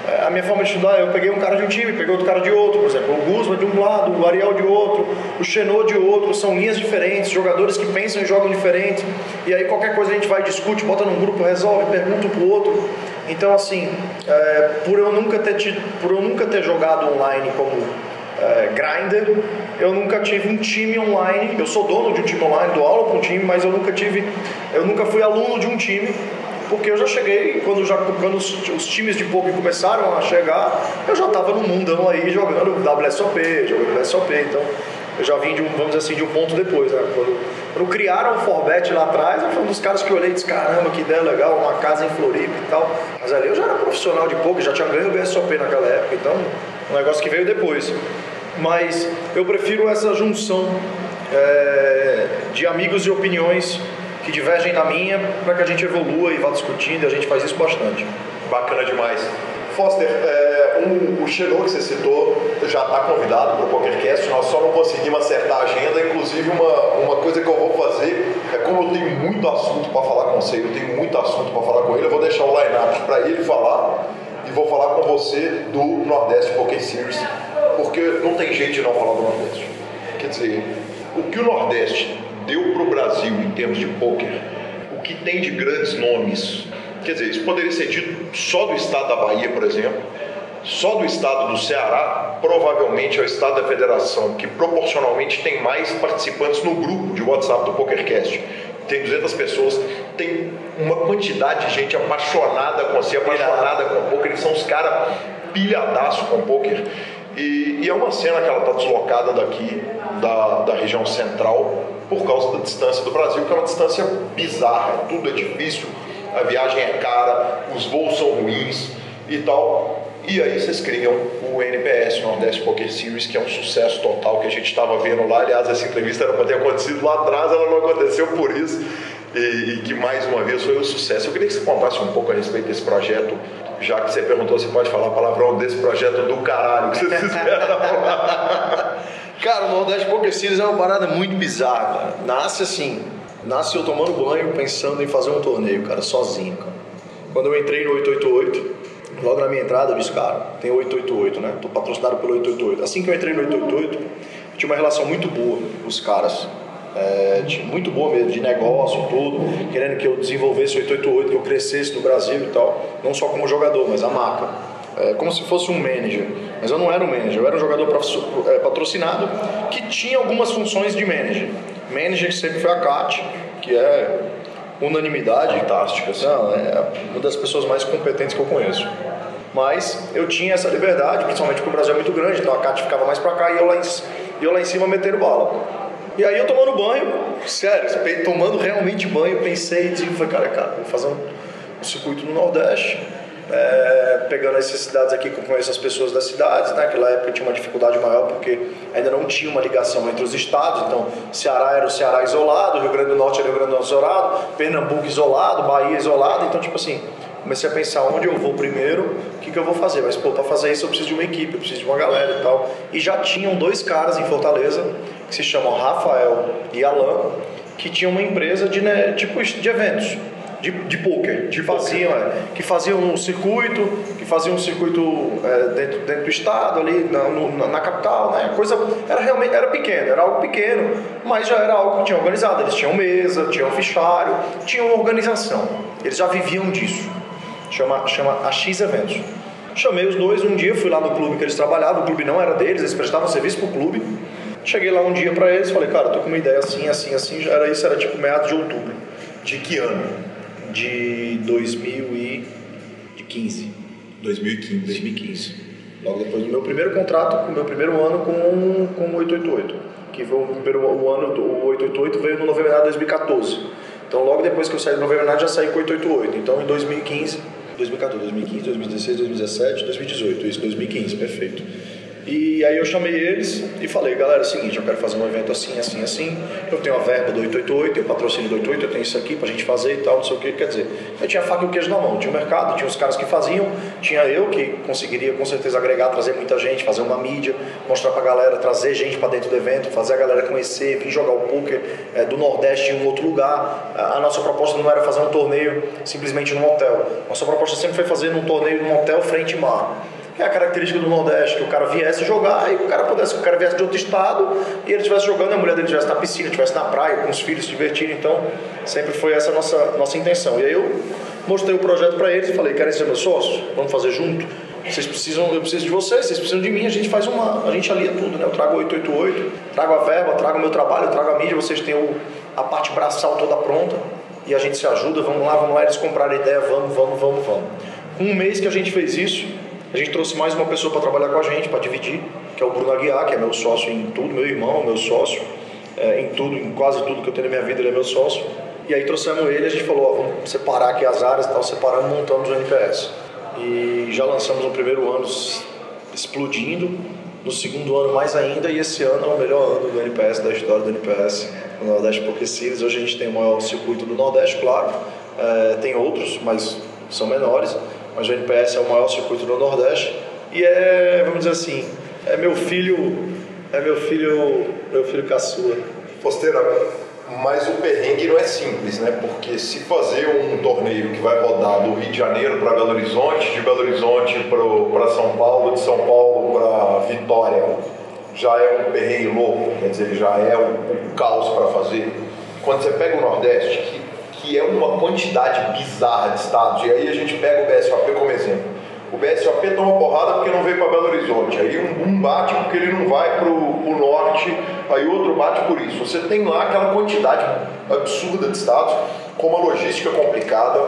é, a minha forma de estudar, eu peguei um cara de um time, peguei outro cara de outro, por exemplo, o Guzman de um lado, o Ariel de outro, o Chenot de outro, são linhas diferentes, jogadores que pensam e jogam diferentes, e aí qualquer coisa a gente vai, discute, bota num grupo, resolve, pergunta um pro outro. Então assim, é, por, eu nunca ter tido, por eu nunca ter jogado online como é, grinder. Eu nunca tive um time online. Eu sou dono de um time online, dou aula para um time, mas eu nunca tive, eu nunca fui aluno de um time, porque eu já cheguei quando já quando os, os times de poker começaram a chegar, eu já estava no mundão aí jogando WSOP, jogando WSOP, então eu já vim de um, vamos dizer assim, de um ponto depois, né? Quando, quando criaram o Forbet lá atrás, eu fui um dos caras que eu olhei e disse, caramba, que ideia legal, uma casa em Floripa e tal. Mas ali eu já era profissional de poker, já tinha ganho o BSOP naquela época, então um negócio que veio depois. Mas eu prefiro essa junção é, de amigos e opiniões que divergem da minha para que a gente evolua e vá discutindo e a gente faz isso bastante. Bacana demais. Foster, é, um, o Xenon que você citou já está convidado para o PokerCast, nós só não conseguimos acertar a agenda. Inclusive, uma, uma coisa que eu vou fazer é como eu tenho muito assunto para falar com você, eu tenho muito assunto para falar com ele, eu vou deixar o line-up para ele falar vou falar com você do Nordeste Poker Series, porque não tem jeito de não falar do Nordeste. Quer dizer, o que o Nordeste deu para o Brasil em termos de poker, o que tem de grandes nomes? Quer dizer, isso poderia ser dito só do estado da Bahia, por exemplo, só do estado do Ceará, provavelmente é o estado da federação que proporcionalmente tem mais participantes no grupo de WhatsApp do PokerCast. Tem 200 pessoas, tem uma quantidade de gente apaixonada com si, apaixonada com o poker, eles são os caras pilhadaço com o poker. E, e, é uma cena que ela está deslocada daqui, da, da região central, por causa da distância do Brasil, que é uma distância bizarra, tudo é difícil, a viagem é cara, os voos são ruins e tal. E aí vocês criam o NPS, Nordeste Poker Series, que é um sucesso total que a gente estava vendo lá. Aliás, essa entrevista era para ter acontecido lá atrás, ela não aconteceu por isso. E, que mais uma vez foi um sucesso. Eu queria que você contasse um pouco a respeito desse projeto, já que você perguntou, você pode falar palavrão desse projeto do caralho que vocês fizeram Cara, o Nordeste Poker Series é uma parada muito bizarra, cara. Nasce assim, nasce eu tomando banho, pensando em fazer um torneio, cara, sozinho, cara. Quando eu entrei no 888, logo na minha entrada eu disse, cara, tem 888, né? Tô patrocinado pelo 888. Assim que eu entrei no 888, eu tinha uma relação muito boa com os caras. É, muito boa mesmo, de negócio tudo, querendo que eu desenvolvesse o 888, que eu crescesse no Brasil e tal, não só como jogador, mas a marca. É, como se fosse um manager, mas eu não era um manager, eu era um jogador é, patrocinado que tinha algumas funções de manager. Manager sempre foi a Kat, que é unanimidade. Fantástica. Não, é uma das pessoas mais competentes que eu conheço. Mas eu tinha essa liberdade, principalmente porque o Brasil é muito grande, então a Kat ficava mais pra cá e eu lá em, eu lá em cima metendo bala. E aí eu tomando banho, sério, tomando realmente banho, pensei e falei, cara, cara, vou fazer um, um circuito no Nordeste, é, pegando essas cidades aqui que eu conheço as pessoas das cidades, né? naquela época tinha uma dificuldade maior porque ainda não tinha uma ligação entre os estados, então Ceará era o Ceará isolado, Rio Grande do Norte era o Rio Grande do Norte isolado, Pernambuco isolado, Bahia isolado, então tipo assim, comecei a pensar onde eu vou primeiro, o que, que eu vou fazer, mas pô, para fazer isso eu preciso de uma equipe, eu preciso de uma galera e tal, e já tinham dois caras em Fortaleza que se chamam Rafael e Alan, que tinham uma empresa de né, tipo de eventos, de, de poker, de faziam, é, que faziam um circuito, que faziam um circuito é, dentro, dentro do estado, ali na, no, na capital, né? A coisa era realmente era pequeno, era algo pequeno, mas já era algo que tinha organizado. Eles tinham mesa, tinham fichário, tinham organização. Eles já viviam disso. Chama, chama AX Eventos. Chamei os dois um dia, fui lá no clube que eles trabalhavam, o clube não era deles, eles prestavam serviço pro clube. Cheguei lá um dia para eles, falei, cara, tô com uma ideia assim, assim, assim, já era isso, era tipo meados de outubro. De que ano? De 2015. 2015. 2015. Logo depois do meu primeiro contrato, o meu primeiro ano com, com o 888. Que foi o primeiro o ano, o 888 veio no novembro de 2014. Então logo depois que eu saí do novembro já saí com o 888. Então em 2015 2014, 2015, 2016, 2017, 2018, isso, 2015, perfeito. E aí eu chamei eles e falei, galera, é o seguinte, eu quero fazer um evento assim, assim, assim, eu tenho a verba do 888, tenho o patrocínio do 88, eu tenho isso aqui pra gente fazer e tal, não sei o que, quer dizer, eu tinha faca e o queijo na mão, tinha o mercado, tinha os caras que faziam, tinha eu que conseguiria com certeza agregar, trazer muita gente, fazer uma mídia, mostrar pra galera, trazer gente para dentro do evento, fazer a galera conhecer, vir jogar o poker é, do Nordeste em um outro lugar. A nossa proposta não era fazer um torneio simplesmente num hotel, nossa proposta sempre foi fazer um torneio num hotel frente mar é a característica do Nordeste, que o cara viesse jogar e o cara pudesse, o cara viesse de outro estado e ele estivesse jogando, a mulher dele estivesse na piscina, estivesse na praia, com os filhos se divertindo. Então, sempre foi essa a nossa, nossa intenção. E aí eu mostrei o projeto para eles e falei: querem ser meus sócios? Vamos fazer junto? Vocês precisam, eu preciso de vocês, vocês precisam de mim, a gente faz uma, a gente alia tudo, né? Eu trago 888, trago a verba, trago o meu trabalho, trago a mídia, vocês têm o, a parte braçal toda pronta e a gente se ajuda, vamos lá, vamos lá, eles compraram a ideia, vamos, vamos, vamos, vamos. Um mês que a gente fez isso, a gente trouxe mais uma pessoa para trabalhar com a gente, para dividir, que é o Bruno Aguiar, que é meu sócio em tudo, meu irmão, meu sócio, é, em tudo, em quase tudo que eu tenho na minha vida, ele é meu sócio. E aí trouxemos ele, a gente falou, ó, vamos separar aqui as áreas, tal, separando, montamos o NPS. E já lançamos no primeiro ano explodindo, no segundo ano mais ainda, e esse ano é o melhor ano do NPS, da história do NPS, no Nordeste Poker Series. Hoje a gente tem o maior circuito do Nordeste, claro, é, tem outros, mas são menores mas o NPS é o maior circuito do Nordeste e é, vamos dizer assim, é meu filho, é meu filho, meu filho caçula. Posteira, mas o perrengue não é simples, né? Porque se fazer um torneio que vai rodar do Rio de Janeiro para Belo Horizonte, de Belo Horizonte para São Paulo, de São Paulo para Vitória, já é um perrengue louco, quer dizer, já é um, um caos para fazer. Quando você pega o Nordeste, que, que é uma quantidade bizarra de estados. E aí a gente pega o BSOP como exemplo. O BSOP toma porrada porque não veio para Belo Horizonte. Aí um, bate porque ele não vai para o norte, aí outro bate por isso. Você tem lá aquela quantidade absurda de estados, com uma logística complicada,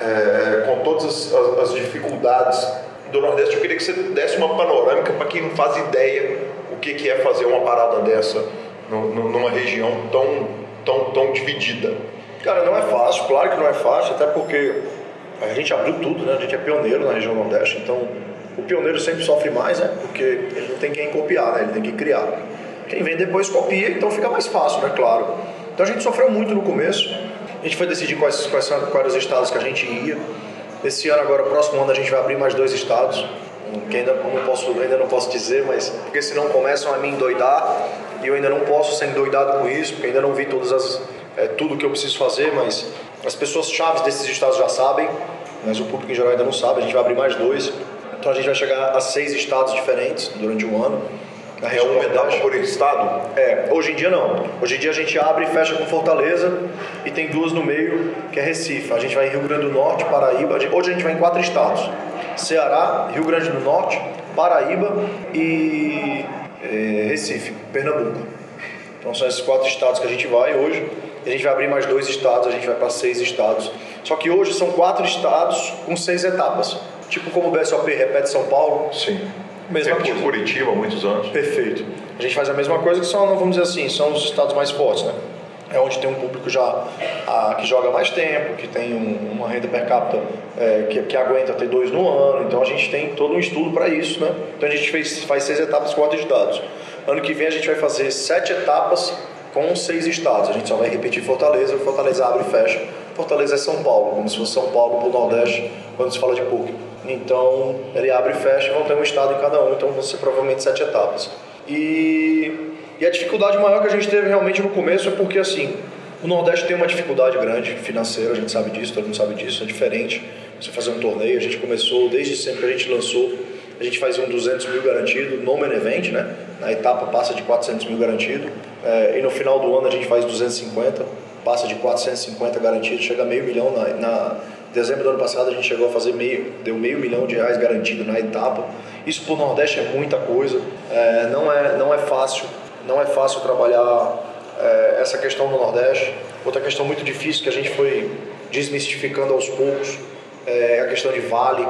é, com todas as, as, as, dificuldades do Nordeste. Eu queria que você desse uma panorâmica para quem não faz ideia o que, que é fazer uma parada dessa numa região tão, tão, tão dividida. Cara, não é fácil, claro que não é fácil, até porque a gente abriu tudo, né? A gente é pioneiro na região Nordeste, então o pioneiro sempre sofre mais, né? Porque ele não tem quem copiar, né? Ele tem que criar. Quem vem depois copia, então fica mais fácil, né? Claro. Então a gente sofreu muito no começo. A gente foi decidir quais, quais, quais eram os estados que a gente ia. Esse ano agora, próximo ano, a gente vai abrir mais dois estados. Que ainda não posso, ainda não posso dizer, mas porque senão começam a me endoidar e eu ainda não posso ser endoidado com isso, porque ainda não vi todas as é, tudo que eu preciso fazer, mas as pessoas chaves desses estados já sabem, mas o público em geral ainda não sabe. A gente vai abrir mais dois. Então a gente vai chegar a seis estados diferentes durante um ano. Na é uma etapa por estado? É, hoje em dia não. Hoje em dia a gente abre e fecha com Fortaleza e tem duas no meio, que é Recife. A gente vai em Rio Grande do Norte, Paraíba. Hoje a gente vai em quatro estados: Ceará, Rio Grande do Norte, Paraíba e é, Recife, Pernambuco. Então são esses quatro estados que a gente vai hoje. A gente vai abrir mais dois estados, a gente vai para seis estados. Só que hoje são quatro estados com seis etapas. Tipo como o BSOP repete São Paulo. Sim. Mesma coisa. Curitiba há muitos anos. Perfeito. A gente faz a mesma coisa que são, vamos dizer assim, são os estados mais fortes, né? É onde tem um público já a, que joga mais tempo, que tem um, uma renda per capita é, que, que, aguenta ter dois no ano. Então a gente tem todo um estudo para isso, né? Então a gente fez, faz seis etapas, quatro estados. Ano que vem a gente vai fazer sete etapas com seis estados. A gente só vai repetir Fortaleza, Fortaleza abre e fecha. Fortaleza é São Paulo, como se fosse São Paulo para o Nordeste, quando se fala de PUC. Então, ele abre e fecha, vão ter um estado em cada um, então vão ser provavelmente sete etapas. E, e a dificuldade maior que a gente teve realmente no começo é porque, assim, o Nordeste tem uma dificuldade grande financeira, a gente sabe disso, todo mundo sabe disso, é diferente você fazer um torneio. A gente começou, desde sempre a gente lançou, a gente fazia um 200 mil garantido no main event, né? Na etapa passa de 400 mil garantido. É, e no final do ano a gente faz 250, passa de 450 garantido, chega a meio milhão na, na dezembro do ano passado a gente chegou a fazer meio, deu meio milhão de reais garantido na etapa. Isso para o Nordeste é muita coisa, é, não, é, não é fácil, não é fácil trabalhar é, essa questão no Nordeste. Outra questão muito difícil que a gente foi desmistificando aos poucos é a questão de vale.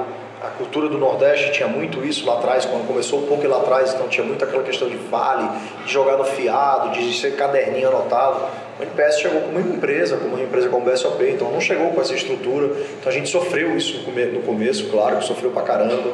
A cultura do Nordeste tinha muito isso lá atrás, quando começou um pouco lá atrás, então tinha muito aquela questão de vale, de jogar no fiado, de ser caderninho anotado. O NPS chegou como uma empresa, como uma empresa como o BSOP, então não chegou com essa estrutura. Então a gente sofreu isso no começo, claro que sofreu pra caramba.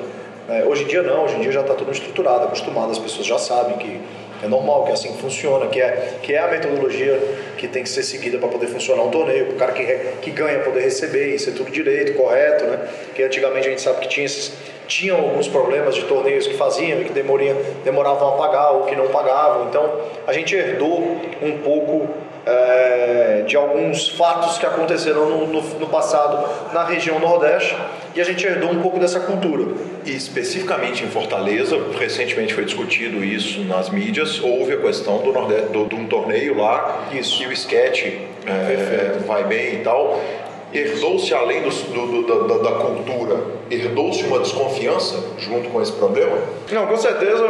É, hoje em dia não, hoje em dia já está tudo estruturado, acostumado, as pessoas já sabem que é normal, que é assim funciona, que é, que é a metodologia que tem que ser seguida para poder funcionar um torneio, o cara que, que ganha poder receber, isso é tudo direito, correto, né? Que antigamente a gente sabe que tinha esses, tinham alguns problemas de torneios que faziam e que demoriam, demoravam a pagar ou que não pagavam. Então a gente herdou um pouco é, de alguns fatos que aconteceram no, no, no, passado na região Nordeste e a gente herdou um pouco dessa cultura. E especificamente em Fortaleza, recentemente foi discutido isso nas mídias, houve a questão do Nordeste, do, de um torneio lá, isso. que o sketch é, vai bem e tal. Herdou-se, além do, do, da, da cultura, herdou-se uma desconfiança junto com esse problema? Não, com certeza.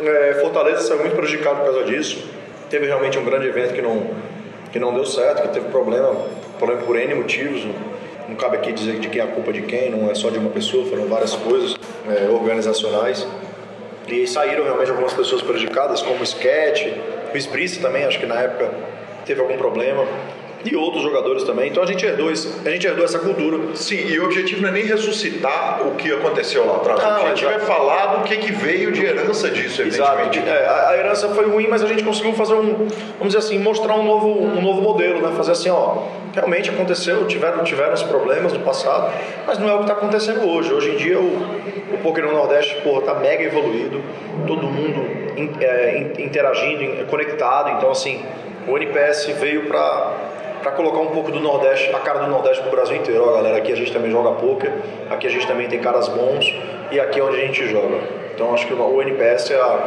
É, Fortaleza saiu muito prejudicado por causa disso teve realmente um grande evento que não, que não deu certo, que teve problema, problema por N motivos. Não cabe aqui dizer de quem é a culpa de quem, não é só de uma pessoa, foram várias coisas é, organizacionais. E saíram realmente algumas pessoas prejudicadas, como o Sketch, o Sbrice também, acho que na época teve algum problema e outros jogadores também. Então a gente herdou, isso, a gente herdou essa cultura. Sim, e o objetivo não é nem ressuscitar o que aconteceu lá atrás. Não, o objetivo é falar do que, que veio de herança disso, evidentemente. É, a, a, herança foi ruim, mas a gente conseguiu fazer um, vamos dizer assim, mostrar um novo, um novo modelo, né? Fazer assim, ó, realmente aconteceu, tiveram, tiveram os problemas no passado, mas não é o que está acontecendo hoje. Hoje em dia o, o poker no Nordeste, porra, tá mega evoluído, todo mundo in, é, interagindo, conectado, então assim, o NPS veio para para colocar um pouco do Nordeste, a cara do Nordeste pro Brasil inteiro. Ó, galera, aqui a gente também joga poker, aqui a gente também tem caras bons e aqui é onde a gente joga. Então acho que o NPS é a,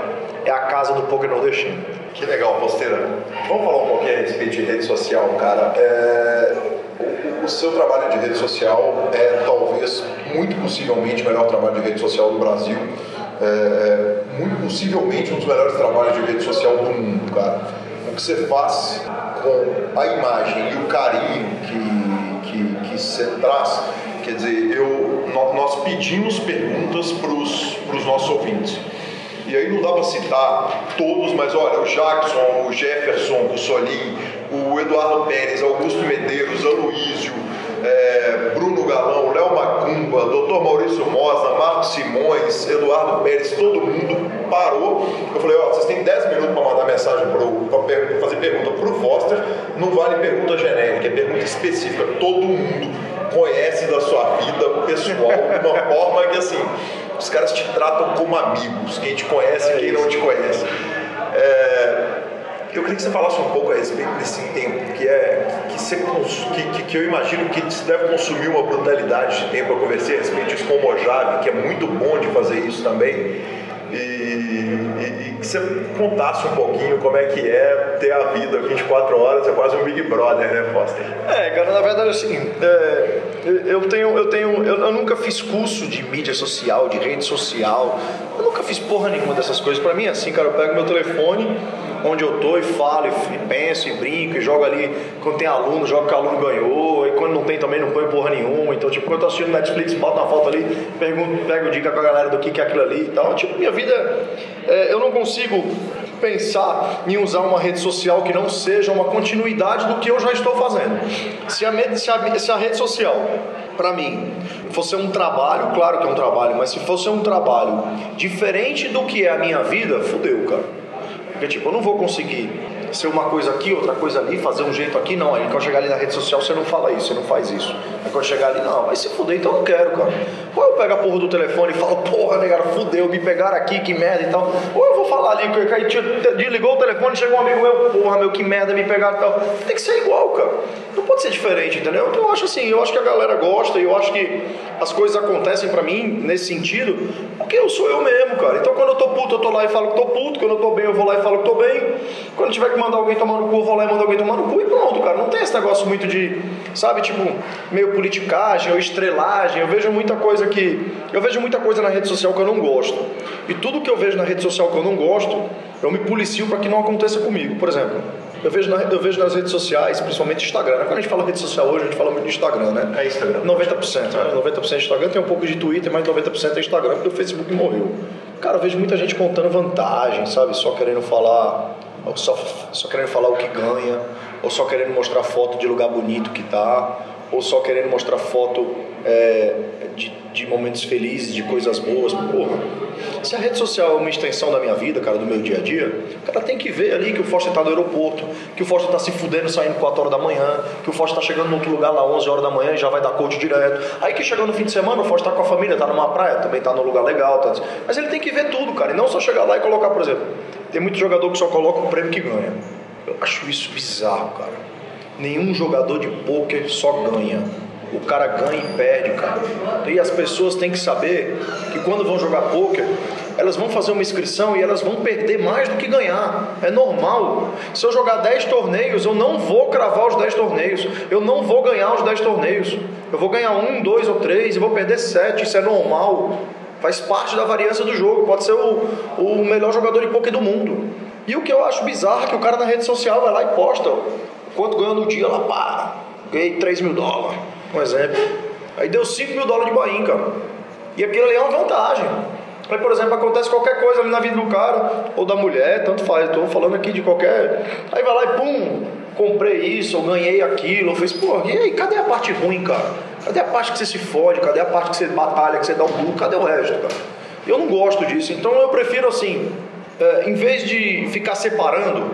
é a casa do poker nordestino. Que legal, Posteira. Vamos falar um pouquinho a respeito de rede social, cara. É... o, seu trabalho de rede social é talvez, muito possivelmente, o melhor trabalho de rede social do Brasil. É, é, muito possivelmente um dos melhores trabalhos de rede social do mundo, cara. Que você faz com a imagem e o carinho que, que, que você traz, quer dizer, eu, nós pedimos perguntas para os nossos ouvintes. E aí não dá para citar todos, mas olha, o Jackson, o Jefferson, o Solim, o Eduardo Pérez, Augusto Medeiros, Aloísio, é, Bruno Galão, Léo Macumba, Dr. Maurício Mosa, Marcos Simões, Eduardo Pérez, todo mundo parou. Eu falei, ó, vocês têm 10 minutos para mandar mensagem para fazer pergunta para o Foster. Não vale pergunta genérica, é pergunta específica. Todo mundo conhece da sua vida pessoal de uma forma que assim, os caras te tratam como amigos, quem te conhece e é quem não te conhece. É, eu queria que você falasse um pouco a respeito desse tempo, que é que, você, que, que eu imagino que você deve consumir uma brutalidade de tempo. Eu conversei a respeito disso com o Mojave, que é muito bom de fazer isso também. E, e, e, que você contasse um pouquinho como é que é ter a vida 24 horas, é quase um Big Brother, né, Foster? É, cara, na verdade, assim, é, eu tenho, eu tenho, eu, eu, nunca fiz curso de mídia social, de rede social, eu nunca fiz porra nenhuma dessas coisas. Pra mim, é assim, cara, eu pego meu telefone, onde eu tô e falo, e penso, e brinco, e jogo ali, quando tem aluno, jogo que o aluno ganhou, e quando não tem também não põe porra nenhuma. Então, tipo, quando eu tô assistindo Netflix, boto uma foto ali, pergunto, pego dica com a galera do que, que é aquilo ali e tal. Tipo, minha vida, é, eu não consigo pensar em usar uma rede social que não seja uma continuidade do que eu já estou fazendo. Se a, se a, se a rede social, para mim, fosse um trabalho, claro que é um trabalho, mas se fosse um trabalho diferente do que é a minha vida, fudeu, cara. Porque, tipo, eu não vou conseguir ser uma coisa aqui, outra coisa ali, fazer um jeito aqui, não. Aí quando chegar ali na rede social, você não fala isso, você não faz isso. Aí quando chegar ali, não, vai se fuder, então eu não quero, cara. Ou eu pego a porra do telefone e falo, porra, negado, fudeu, me pegaram aqui, que merda e tal. Ou eu vou falar ali, que aí desligou o telefone, chegou um amigo meu, porra, meu, que merda, me pegaram e tal. Tem que ser igual, cara. Não pode ser diferente, entendeu? Então eu acho assim, eu acho que a galera gosta e eu acho que as coisas acontecem pra mim nesse sentido, porque eu sou eu mesmo, cara. Então quando eu tô puto, eu tô lá e falo que tô puto. Quando eu tô bem, eu vou lá e falo que tô bem. Quando tiver que mandar alguém tomar no cu, vou lá e mando alguém tomar no cu e pronto, cara. Não tem esse negócio muito de, sabe, tipo, meio politicagem ou estrelagem. Eu vejo muita coisa que. Eu vejo muita coisa na rede social que eu não gosto. E tudo que eu vejo na rede social que eu não gosto, eu me policio para que não aconteça comigo. Por exemplo, eu vejo, na, eu vejo nas redes sociais, principalmente Instagram. Quando a gente fala rede social hoje, a gente fala muito de Instagram, né? É Instagram. 90%. Né? 90% é Instagram, tem um pouco de Twitter, mas 90% é Instagram, porque o Facebook morreu. Cara, eu vejo muita gente contando vantagem, sabe? Só querendo falar, só, só querendo falar o que ganha, ou só querendo mostrar foto de lugar bonito que tá, ou só querendo mostrar foto é, de, de momentos felizes, de coisas boas. Porra, se a rede social é uma extensão da minha vida, cara, do meu dia a dia, o cara tem que ver ali que o Foster tá no aeroporto, que o Foster tá se fudendo saindo 4 horas da manhã, que o Foster tá chegando no outro lugar lá 11 horas da manhã e já vai dar coach direto. Aí que chegando no fim de semana, o Foster tá com a família, tá numa praia, também tá num lugar legal. Tá... Mas ele tem que ver tudo, cara, e não só chegar lá e colocar, por exemplo, tem muito jogador que só coloca o prêmio que ganha. Eu acho isso bizarro, cara. Nenhum jogador de pôquer só ganha o cara ganha e perde, cara. E as pessoas têm que saber que quando vão jogar poker, elas vão fazer uma inscrição e elas vão perder mais do que ganhar. É normal. Se eu jogar 10 torneios, eu não vou cravar os 10 torneios. Eu não vou ganhar os 10 torneios. Eu vou ganhar um, dois ou três e vou perder sete. Isso é normal. Faz parte da variância do jogo. Pode ser o, o melhor jogador de poker do mundo. E o que eu acho bizarro é que o cara na rede social vai lá e posta quanto ganhou no dia lá, pá, ganhei 3 mil dólares um exemplo. Aí deu 5 mil dólares de Bahia, cara. E aquilo ali é uma vantagem. Aí, por exemplo, acontece qualquer coisa ali na vida do cara ou da mulher, tanto faz. Estou falando aqui de qualquer. Aí vai lá e pum, comprei isso, ou ganhei aquilo, ou fez, pô, e aí, cadê a parte ruim, cara? Cadê a parte que você se fode? Cadê a parte que você batalha, que você dá um duro? Cadê o resto, cara? Eu não gosto disso. Então eu prefiro assim, é, em vez de ficar separando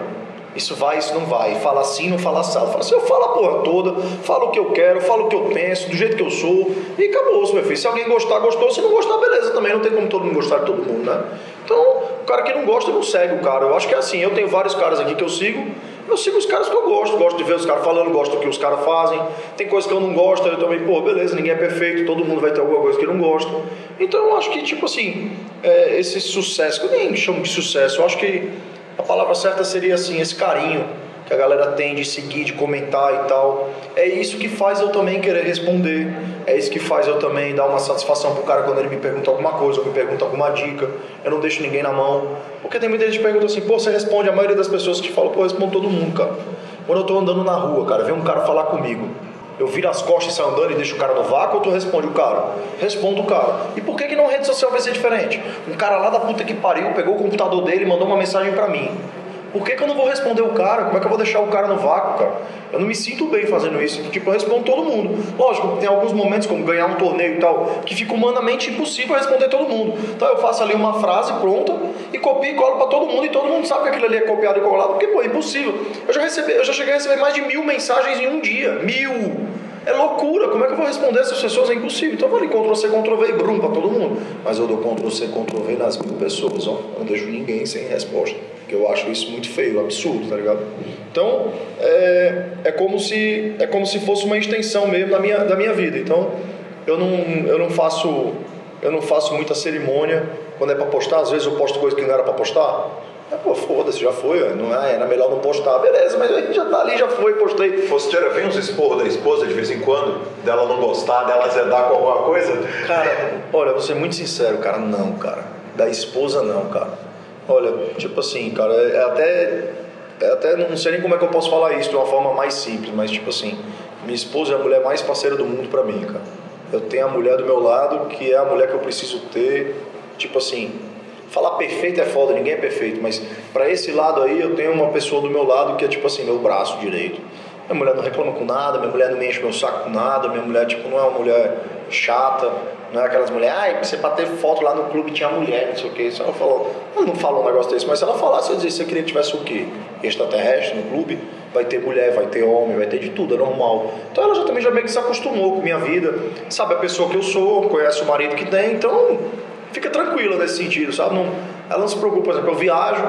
isso vai, isso não vai. Fala assim, não fala assado. Fala assim, eu falo a porra toda, falo o que eu quero, falo o que eu penso, do jeito que eu sou, e acabou, meu filho. Se alguém gostar, gostou. Se não gostar, beleza também. Não tem como todo mundo gostar de todo mundo, né? Então, o cara que não gosta, não segue o cara. Eu acho que é assim. Eu tenho vários caras aqui que eu sigo. Eu sigo os caras que eu gosto. Gosto de ver os caras falando, gosto do que os caras fazem. Tem coisas que eu não gosto, eu também, pô, beleza, ninguém é perfeito, todo mundo vai ter alguma coisa que não gosta. Então, eu acho que, tipo assim, é, esse sucesso, que eu nem chamo de sucesso, eu acho que a palavra certa seria assim, esse carinho que a galera tem de seguir, de comentar e tal. É isso que faz eu também querer responder. É isso que faz eu também dar uma satisfação pro cara quando ele me pergunta alguma coisa, ou me pergunta alguma dica. Eu não deixo ninguém na mão. Porque tem muita gente que pergunta assim, pô, você responde, a maioria das pessoas que te falam, pô, eu respondo todo mundo, cara. Quando eu tô andando na rua, cara, vem um cara falar comigo. Eu viro as costas e saio andando e deixo o cara no vácuo ou tu responde o cara? Respondo o cara. E por que que não rede social vai ser diferente? Um cara lá da puta que pariu pegou o computador dele e mandou uma mensagem pra mim. Por que, que eu não vou responder o cara? Como é que eu vou deixar o cara no vácuo, cara? Eu não me sinto bem fazendo isso. Tipo, eu respondo todo mundo. Lógico, tem alguns momentos, como ganhar um torneio e tal, que fica humanamente impossível responder todo mundo. Então eu faço ali uma frase pronta e copio e colo pra todo mundo e todo mundo sabe que aquilo ali é copiado e colado, porque, pô, é impossível. Eu já, recebi, eu já cheguei a receber mais de mil mensagens em um dia. Mil! É loucura, como é que eu vou responder essas pessoas? É impossível. Então eu falei Ctrl C, Ctrl V e brum pra todo mundo. Mas eu dou Ctrl C, Ctrl V nas mil pessoas, ó. Não deixo ninguém sem resposta. Porque eu acho isso muito feio, absurdo, tá ligado? Então, é, é, como, se, é como se fosse uma extensão mesmo da minha, da minha vida. Então, eu não, eu não faço eu não faço muita cerimônia quando é pra postar. Às vezes eu posto coisa que não era pra postar. É, pô, foda-se, já foi, não é, era melhor não postar. Beleza, mas a gente já tá ali, já foi, postei. Fosteira, vem uns esporros da esposa de vez em quando, dela não gostar, dela zedar com alguma coisa? Cara, olha, vou ser muito sincero, cara, não, cara. Da esposa, não, cara. Olha, tipo assim, cara, é até. É até não sei nem como é que eu posso falar isso de uma forma mais simples, mas tipo assim, minha esposa é a mulher mais parceira do mundo pra mim, cara. Eu tenho a mulher do meu lado que é a mulher que eu preciso ter, tipo assim, Falar perfeito é foda, ninguém é perfeito, mas para esse lado aí eu tenho uma pessoa do meu lado que é tipo assim, meu braço direito. Minha mulher não reclama com nada, minha mulher não me enche meu saco com nada, minha mulher tipo não é uma mulher chata, não é aquelas mulheres, ai, você pra ter foto lá no clube tinha mulher, não sei o que. Se ela falou, ela não fala um negócio desse, mas se ela falasse, eu dizia, você queria que tivesse o quê? Extraterrestre no clube? Vai ter mulher, vai ter homem, vai ter de tudo, é normal. Então ela já também já meio que se acostumou com minha vida, sabe a pessoa que eu sou, conhece o marido que tem, então fica tranquila nesse sentido, sabe? Não, ela não se preocupa, por exemplo, eu viajo,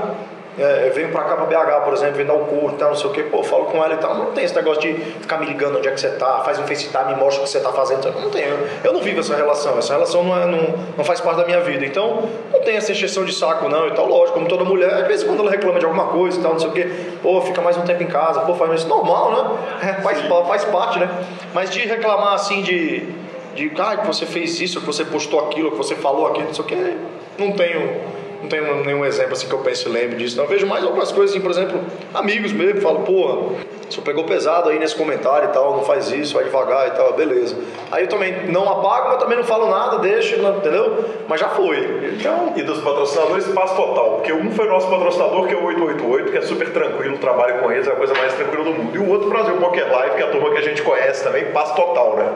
é, venho pra cá pra BH, por exemplo, vem dar o curso e tal, não sei o que, pô, falo com ela e tal. Não tem esse negócio de ficar me ligando onde é que você tá, faz um FaceTime, me mostra o que você tá fazendo. Não tem, eu, eu não vivo essa relação, essa relação não, é, não, não faz parte da minha vida. Então, não tem essa exceção de saco, não, e tal, lógico, como toda mulher, às vezes quando ela reclama de alguma coisa e tal, não sei o que, pô, fica mais um tempo em casa, pô, faz isso, normal, né? É, faz, faz parte, né? Mas de reclamar assim de, de, ah, que você fez isso, que você postou aquilo, que você falou aquilo, não sei o que, não tenho não tenho nenhum exemplo assim que eu pense e lembre disso. Não, eu vejo mais algumas coisas assim, por exemplo, amigos mesmo, falo, pô, você pegou pesado aí nesse comentário e tal, não faz isso, vai devagar e tal, beleza. Aí eu também não apago, mas também não falo nada, deixo, entendeu? Mas já foi. Então... E dos patrocinadores, passo total, porque um foi nosso patrocinador, que é o 888, que é super tranquilo, trabalho com eles, é a coisa mais tranquila do mundo. E o outro, Brasil Poker Live, que é a turma que a gente conhece também, passo total, né?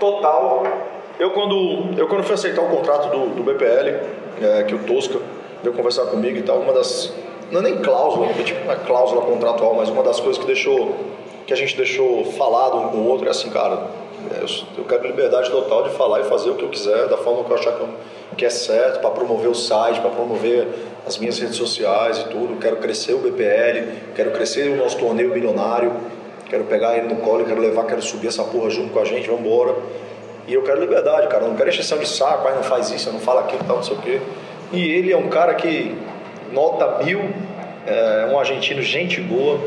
Total. Eu quando, eu quando fui aceitar o contrato do, do BPL, é, que o Tosca veio conversar comigo e tal, uma das. Não é nem cláusula, tipo, não é cláusula contratual, mas uma das coisas que deixou. que a gente deixou falado um com o outro é assim, cara, é, eu quero liberdade total de falar e fazer o que eu quiser, da forma que eu achar que é certo, para promover o site, para promover as minhas redes sociais e tudo. Quero crescer o BPL, quero crescer o nosso torneio bilionário, quero pegar ele no colo, quero levar, quero subir essa porra junto com a gente, vamos embora. E eu quero liberdade, cara, eu não quero exceção de saco, aí não faz isso, não fala aquilo, tal, não sei o quê. E ele é um cara que nota mil, é um argentino gente boa,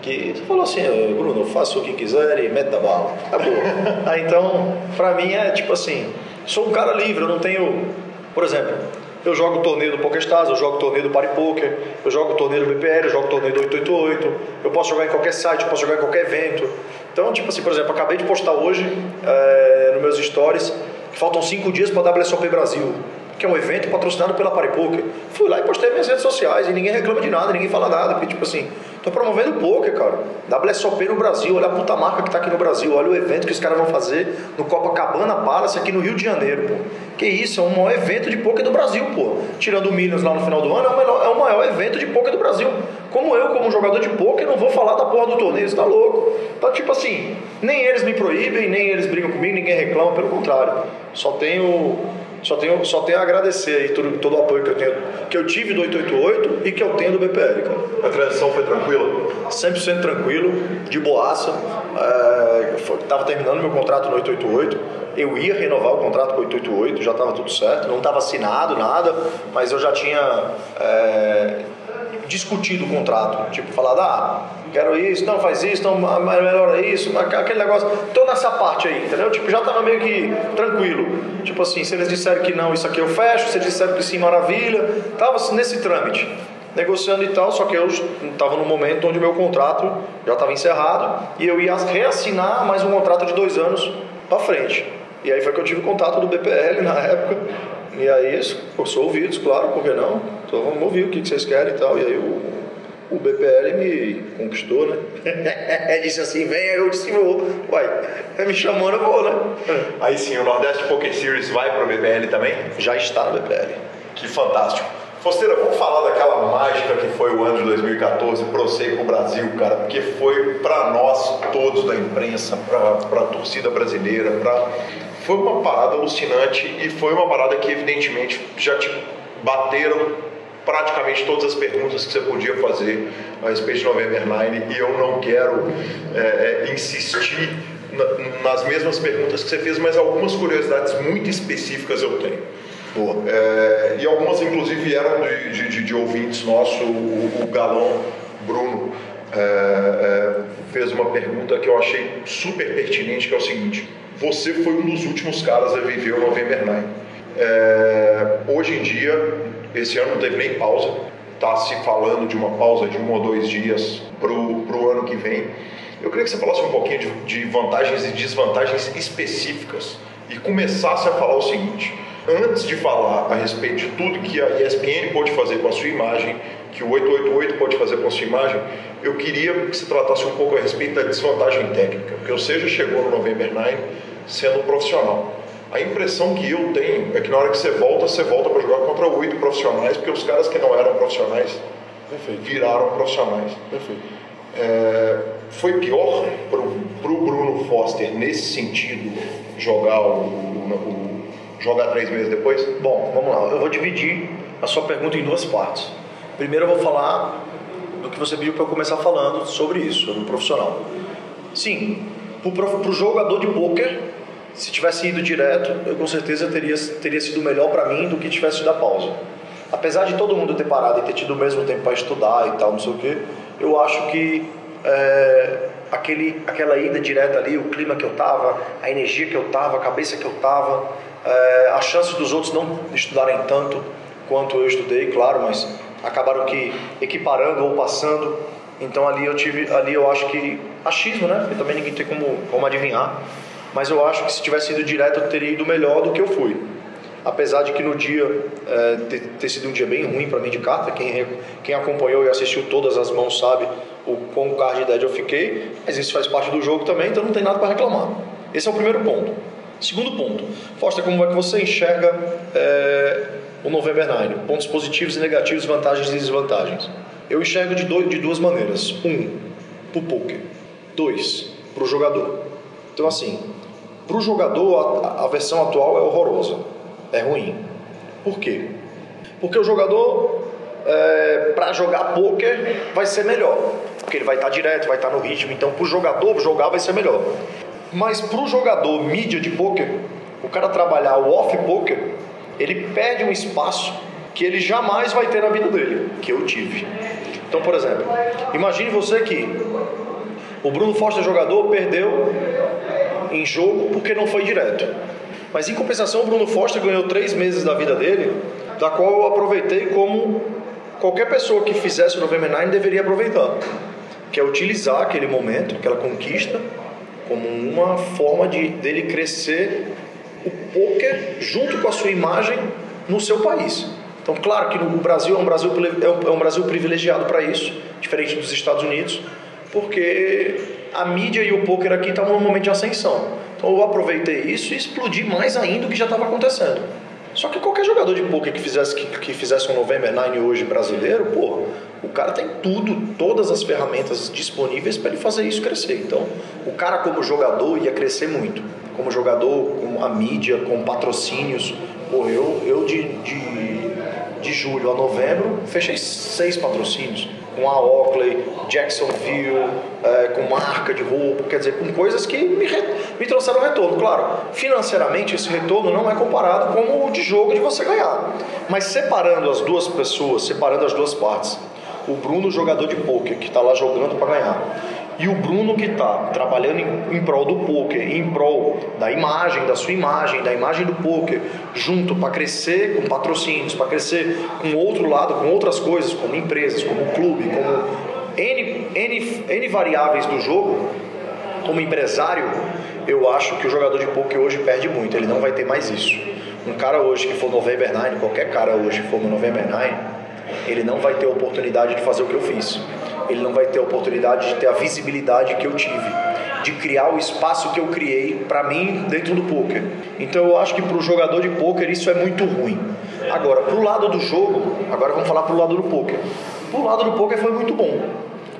que falou assim, Bruno, faça o que quiser e mete da bala. Acabou. Aí então, pra mim é tipo assim, sou um cara livre, eu não tenho, por exemplo, eu jogo torneio do PokerStars, eu jogo torneio do Party Poker, eu jogo torneio do BPL, eu jogo torneio do 888, eu posso jogar em qualquer site, eu posso jogar em qualquer evento. Então, tipo assim, por exemplo, acabei de postar hoje é, nos meus stories que faltam cinco dias para a WSOP Brasil que é um evento patrocinado pela Paripoker. Fui lá e postei minhas redes sociais e ninguém reclama de nada, ninguém fala nada, porque tipo assim, tô promovendo poker, cara. WSOP no Brasil, olha a puta marca que tá aqui no Brasil, olha o evento que os caras vão fazer no Copacabana Palace aqui no Rio de Janeiro, pô. Que isso, é o maior evento de poker do Brasil, pô. Tirando o Minas lá no final do ano, é o, melhor, é o maior evento de poker do Brasil. Como eu, como jogador de poker, não vou falar da porra do torneio, você tá louco. Então, tipo assim, nem eles me proíbem, nem eles brigam comigo, ninguém reclama, pelo contrário. Só tenho só tenho, só tenho a agradecer aí todo, todo o apoio que eu tenho, que eu tive do 888 e que eu tenho do BPL, cara. A transição foi tranquila? 100% tranquilo, de boaça. É, tava terminando meu contrato no 888. Eu ia renovar o contrato com o 888, já estava tudo certo. Não estava assinado nada, mas eu já tinha é, discutido o contrato. Tipo, falado, ah, quero isso, não faz isso, não melhora isso, aquele negócio, toda essa parte aí, entendeu? Tipo, já tava meio que tranquilo. Tipo assim, se eles disserem que não, isso aqui eu fecho, se eles disserem que sim, maravilha, tava nesse trâmite, negociando e tal, só que eu estava no momento onde o meu contrato já estava encerrado e eu ia reassinar mais um contrato de dois anos para frente. E aí foi que eu tive contato do BPL na época. E aí, eu sou ouvidos, claro, por que não? Então vamos ouvir o que vocês querem e tal. E aí o, o BPL me conquistou, né? disse assim, vem, eu disse, vou. Uai, me chamando, eu vou, né? Aí sim, o Nordeste Poker Series vai para o BPL também? Já está no BPL. Que fantástico. Fosteira, vamos falar daquela mágica que foi o ano de 2014 para você e para o Brasil, cara, porque foi para nós todos da imprensa, para a torcida brasileira, pra... foi uma parada alucinante e foi uma parada que evidentemente já te bateram praticamente todas as perguntas que você podia fazer a respeito de November 9 e eu não quero é, é, insistir na, nas mesmas perguntas que você fez, mas algumas curiosidades muito específicas eu tenho. Boa. É, e algumas, inclusive, vieram de, de, de ouvintes nossos, o, o Galão Bruno é, fez uma pergunta que eu achei super pertinente, que é o seguinte, você foi um dos últimos caras a viver o November 9. É, hoje em dia, esse ano não teve nem pausa, está se falando de uma pausa de um ou dois dias para o ano que vem. Eu queria que você falasse um pouquinho de, de vantagens e desvantagens específicas e começasse a falar o seguinte: antes de falar a respeito de tudo que a ESPN pode fazer com a sua imagem, que o 888 pode fazer com a sua imagem, eu queria que você tratasse um pouco a respeito da desvantagem técnica, porque o Seja chegou no November 9 sendo um profissional. A impressão que eu tenho é que na hora que você volta, você volta para jogar contra oito profissionais, porque os caras que não eram profissionais Perfeito. viraram profissionais. Perfeito. É, foi pior para o Bruno Foster nesse sentido jogar o, o, jogar três meses depois? Bom, vamos lá. Eu vou dividir a sua pergunta em duas partes. Primeiro eu vou falar do que você pediu para eu começar falando sobre isso, sobre o profissional. Sim, para o jogador de pôquer se tivesse ido direto, eu com certeza teria, teria sido melhor para mim do que tivesse a pausa. Apesar de todo mundo ter parado e ter tido o mesmo tempo para estudar e tal, não sei o que, eu acho que é, aquele, aquela ida direta ali, o clima que eu tava, a energia que eu tava, a cabeça que eu tava, é, a chance dos outros não estudarem tanto quanto eu estudei, claro, mas acabaram que equiparando ou passando. Então ali eu tive, ali eu acho que achismo, né? Porque também ninguém tem como, como adivinhar mas eu acho que se tivesse ido direto eu teria ido melhor do que eu fui. Apesar de que no dia é, ter, ter, sido um dia bem ruim para mim de carta, quem, quem acompanhou e assistiu todas as mãos sabe o quão card dead eu fiquei, mas isso faz parte do jogo também, então não tem nada para reclamar. Esse é o primeiro ponto. Segundo ponto, Foster, como é que você enxerga é, o November 9? Pontos positivos e negativos, vantagens e desvantagens. Eu enxergo de, dois, de duas maneiras. Um, para o poker. Dois, para o jogador. Então, assim, para o jogador, a, a, versão atual é horrorosa, é ruim. Por quê? Porque o jogador, é, para jogar poker, vai ser melhor. Porque ele vai estar tá direto, vai estar tá no ritmo. Então, para o jogador jogar, vai ser melhor. Mas para o jogador mídia de poker, o cara trabalhar o off poker, ele perde um espaço que ele jamais vai ter na vida dele, que eu tive. Então, por exemplo, imagine você que o Bruno Foster jogador perdeu em jogo porque não foi direto. Mas em compensação, o Bruno Foster ganhou três meses da vida dele, da qual eu aproveitei como qualquer pessoa que fizesse o November 9 deveria aproveitar, que é utilizar aquele momento, aquela conquista, como uma forma de dele crescer o poker junto com a sua imagem no seu país. Então, claro que no Brasil é um Brasil, é um Brasil privilegiado para isso, diferente dos Estados Unidos, porque a mídia e o poker aqui estavam num momento de ascensão. Então eu aproveitei isso e explodi mais ainda o que já estava acontecendo. Só que qualquer jogador de poker que fizesse, que, que fizesse um November 9 hoje brasileiro, pô, o cara tem tudo, todas as ferramentas disponíveis para ele fazer isso crescer. Então, o cara como jogador ia crescer muito. Como jogador, com a mídia, com patrocínios. Pô, eu, eu de, de, de julho a novembro fechei seis patrocínios com a Oakley, Jacksonville, é, com marca de roupa, quer dizer, com coisas que me, me trouxeram retorno. Claro, financeiramente esse retorno não é comparado com o de jogo de você ganhar. Mas separando as duas pessoas, separando as duas partes, o Bruno jogador de poker que está lá jogando para ganhar e o Bruno que está trabalhando em, em, prol do poker, em prol da imagem, da sua imagem, da imagem do poker, junto para crescer com patrocínios, para crescer com outro lado, com outras coisas, como empresas, como clube, como N, N, N variáveis do jogo, como empresário, eu acho que o jogador de poker hoje perde muito, ele não vai ter mais isso. Um cara hoje que for November 9, qualquer cara hoje que for no November 9, ele não vai ter a oportunidade de fazer o que eu fiz ele não vai ter a oportunidade de ter a visibilidade que eu tive, de criar o espaço que eu criei para mim dentro do poker. Então eu acho que para o jogador de poker isso é muito ruim. Agora, para o lado do jogo, agora vamos falar para o lado do poker. Para o lado do poker foi muito bom.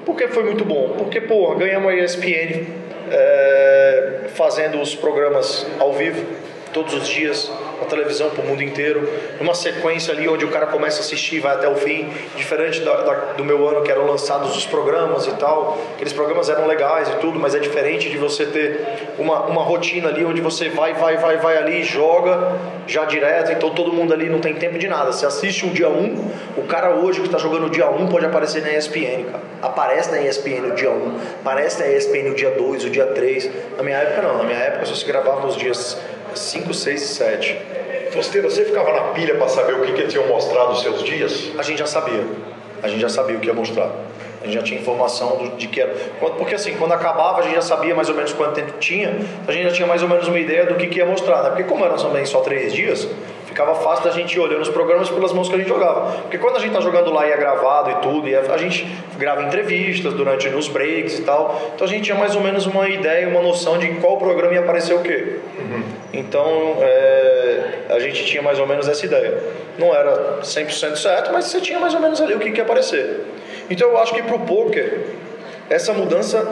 Por que foi muito bom? Porque, pô, ganhamos a ESPN é, fazendo os programas ao vivo todos os dias, a televisão para o mundo inteiro, numa sequência ali onde o cara começa a assistir e vai até o fim, diferente da, da, do meu ano que eram lançados os programas e tal, aqueles programas eram legais e tudo, mas é diferente de você ter uma, uma rotina ali onde você vai, vai, vai, vai ali, joga já direto, então todo mundo ali não tem tempo de nada. Você assiste o dia 1, um, o cara hoje que está jogando o dia 1 um pode aparecer na ESPN, cara. Aparece na ESPN o dia 1, um, aparece na ESPN o dia 2, o dia 3. Na minha época não, na minha época só se gravava nos dias 5, 6 e 7. Fosteira, você ficava na pilha para saber o que, que tinham mostrado nos seus dias? A gente já sabia. A gente já sabia o que ia mostrar. A gente já tinha informação de que era. Porque assim, quando acabava, a gente já sabia mais ou menos quanto tempo tinha, a gente já tinha mais ou menos uma ideia do que, que ia mostrar, né? Porque como eram também só três dias, ficava fácil da gente ir olhando os programas pelas mãos que a gente jogava. Porque quando a gente tá jogando lá e é gravado e tudo, e a gente grava entrevistas durante nos breaks e tal, então a gente tinha mais ou menos uma ideia, uma noção de qual programa ia aparecer o quê. Então é, a gente tinha mais ou menos essa ideia. Não era 100% certo, mas você tinha mais ou menos ali o que, que ia aparecer. Então eu acho que para o poker essa mudança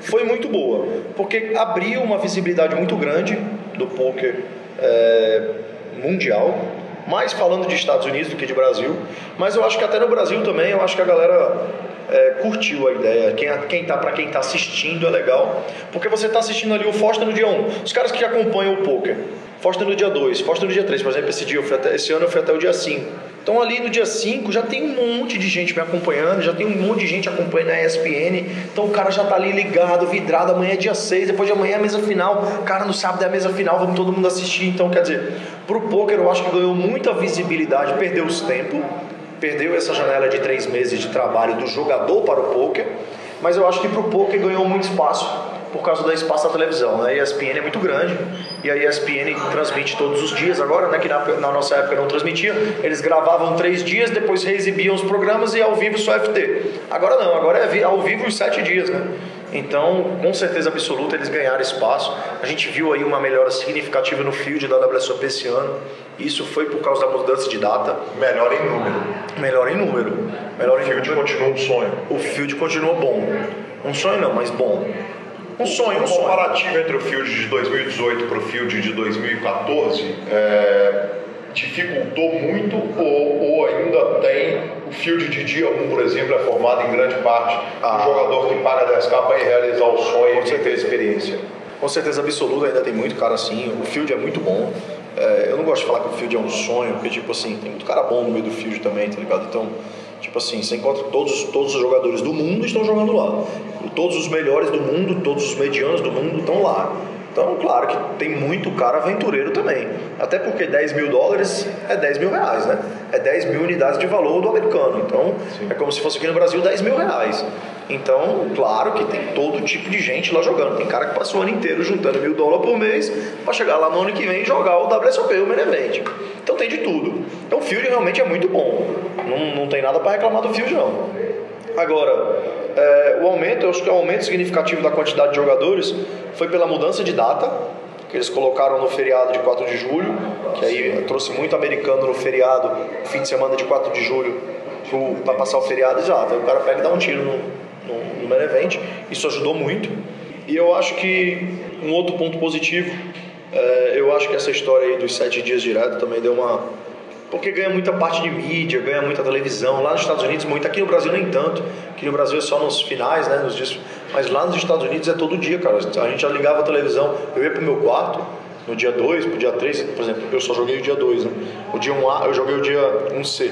foi muito boa, porque abriu uma visibilidade muito grande do poker. É, mundial, mais falando de Estados Unidos do que de Brasil, mas eu acho que até no Brasil também, eu acho que a galera é, curtiu a ideia. Quem, quem tá, para quem está assistindo é legal, porque você está assistindo ali o Foster no dia 1. Os caras que acompanham o poker, Foster no dia 2, Foster no dia 3, por exemplo, esse, dia, até, esse ano eu fui até o dia 5. Então ali no dia 5 já tem um monte de gente me acompanhando, já tem um monte de gente acompanhando a ESPN. Então o cara já tá ali ligado, vidrado, amanhã é dia 6, depois de amanhã é a mesa final. Cara, no sábado é a mesa final, vamos todo mundo assistir. Então, quer dizer, pro poker eu acho que ganhou muita visibilidade, perdeu os tempos, perdeu essa janela de três meses de trabalho do jogador para o poker, mas eu acho que pro poker ganhou muito espaço por causa do espaço da televisão. Né? A ESPN é muito grande e a ESPN transmite todos os dias agora, né? que na, na, nossa época não transmitia. Eles gravavam três dias, depois reexibiam os programas e ao vivo só FT. Agora não, agora é ao vivo os sete dias. Né? Então, com certeza absoluta, eles ganharam espaço. A gente viu aí uma melhora significativa no field da WSOP esse ano. Isso foi por causa da mudança de data. Melhor em número. Melhor em número. Melhor em o field número. continua um sonho. O field continua bom. Um sonho não, mas bom. Um sonho, um sonho. comparativo entre o field de 2018 para o field de 2014 é, dificultou muito ou, ou, ainda tem o field de dia 1, por exemplo, é formado em grande parte ah. do jogador que paga 10k para realizar o sonho Com certeza. experiência. Com certeza absoluta, ainda tem muito cara assim. O field é muito bom. É, eu não gosto de falar que o field é um sonho, porque, tipo assim, tem muito cara bom no meio do field também, tá ligado? Então, Tipo assim, você encontra todos, todos os jogadores do mundo estão jogando lá. Todos os melhores do mundo, todos os medianos do mundo estão lá. Então, claro que tem muito cara aventureiro também. Até porque 10 mil dólares é 10 mil reais, né? É 10 mil unidades de valor do americano. Então, Sim. é como se fosse aqui no Brasil 10 mil reais. Então, claro que tem todo tipo de gente lá jogando. Tem cara que passou o ano inteiro juntando mil dólares por mês para chegar lá no ano que vem e jogar o WSOP, o Main Event. Então tem de tudo. Então o field realmente é muito bom. Não, não tem nada para reclamar do field, não. Agora, é, o aumento, eu acho que o aumento significativo da quantidade de jogadores foi pela mudança de data, que eles colocaram no feriado de 4 de julho, que aí trouxe muito americano no feriado, fim de semana de 4 de julho, para passar o feriado e já, então o cara pega e dá um tiro no, no, no main event, isso ajudou muito. E eu acho que um outro ponto positivo, é, eu acho que essa história aí dos sete dias direto também deu uma. Porque ganha muita parte de mídia, ganha muita televisão. Lá nos Estados Unidos, muito. Aqui no Brasil, nem tanto. Aqui no Brasil é só nos finais, né? Nos dias... Mas lá nos Estados Unidos é todo dia, cara. A gente já ligava a televisão. Eu ia pro meu quarto, no dia 2, pro dia 3, por exemplo, eu só joguei o dia 2, né? O dia 1A, eu joguei o dia 1C.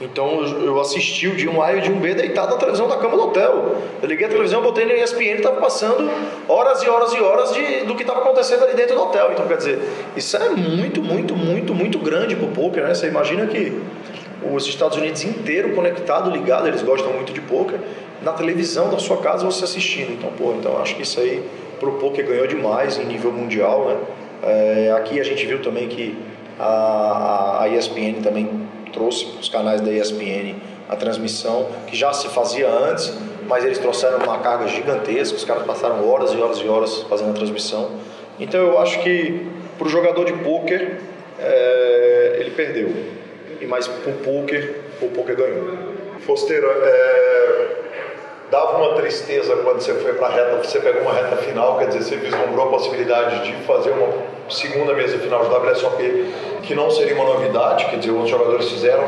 Então eu assisti o dia 1A e o dia 1B deitado na televisão da cama do hotel. Eu liguei a televisão, botei na ESPN e estava passando horas e horas e horas de, do que estava acontecendo ali dentro do hotel. Então, quer dizer, isso é muito, muito, muito, muito grande pro poker, né? Você imagina que os Estados Unidos inteiro conectado, ligado, eles gostam muito de poker, na televisão da sua casa você assistindo. Então, pô, então acho que isso aí pro poker ganhou demais em nível mundial, né? É, aqui a gente viu também que a, a ESPN também trouxe os canais da ESPN a transmissão, que já se fazia antes, mas eles trouxeram uma carga gigantesca, os caras passaram horas e horas e horas fazendo a transmissão. Então eu acho que para o jogador de pôquer, é, ele perdeu. E mais para o pôquer, o pôquer ganhou. Fosteiro, é, dava uma tristeza quando você foi para a reta, você pegou uma reta final, quer dizer, você vislumbrou a possibilidade de fazer uma segunda mesa final de WSOP, que não seria uma novidade, quer dizer, outros jogadores fizeram.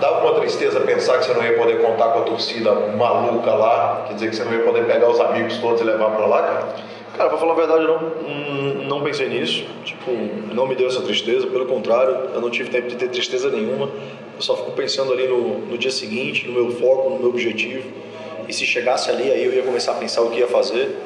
Dava uma tristeza pensar que você não ia poder contar com a torcida maluca lá, quer dizer, que você não ia poder pegar os amigos todos e levar para lá, cara? Cara, pra falar a verdade, eu não, não pensei nisso. Tipo, não me deu essa tristeza, pelo contrário, eu não tive tempo de ter tristeza nenhuma. Eu só fico pensando ali no, no dia seguinte, no meu foco, no meu objetivo. E se chegasse ali, aí eu ia começar a pensar o que ia fazer.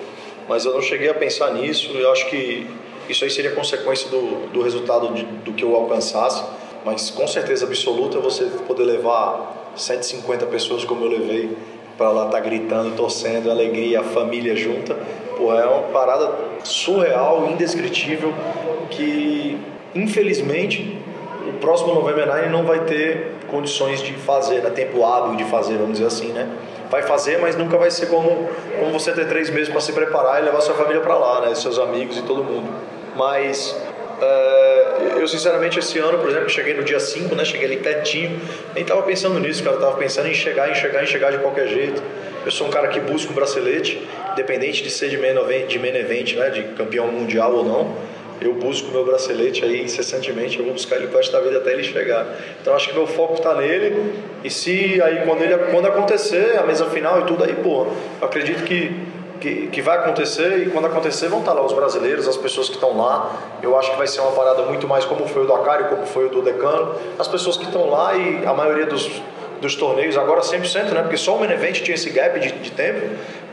Mas eu não cheguei a pensar nisso. Eu acho que isso aí seria consequência do, do resultado de, do que eu alcançasse. Mas com certeza absoluta você poder levar 150 pessoas como eu levei para lá estar tá gritando, torcendo, alegria, a família junta. Pô, é uma parada surreal, indescritível, que infelizmente o próximo November Nine não vai ter condições de fazer, né? tempo hábil de fazer, vamos dizer assim, né? Vai fazer, mas nunca vai ser como, como você ter três meses para se preparar e levar sua família para lá, né? Seus amigos e todo mundo. Mas eu sinceramente esse ano, por exemplo, cheguei no dia 5, né? Cheguei ali pertinho, nem tava pensando nisso, cara, eu tava pensando em chegar, em chegar, em chegar de qualquer jeito. Eu sou um cara que busca um bracelete, independente de ser de main event, de main event né? De campeão mundial ou não eu busco meu bracelete aí incessantemente, eu vou buscar ele o resto da vida até ele chegar. Então acho que meu foco está nele e se aí quando ele quando acontecer a mesa final e tudo aí, pô, acredito que que, que vai acontecer e quando acontecer vão estar tá lá os brasileiros, as pessoas que estão lá. Eu acho que vai ser uma parada muito mais como foi o do Acari, como foi o do Decano. As pessoas que estão lá e a maioria dos dos torneios, agora 100%, né? Porque só o main event tinha esse gap de, de tempo.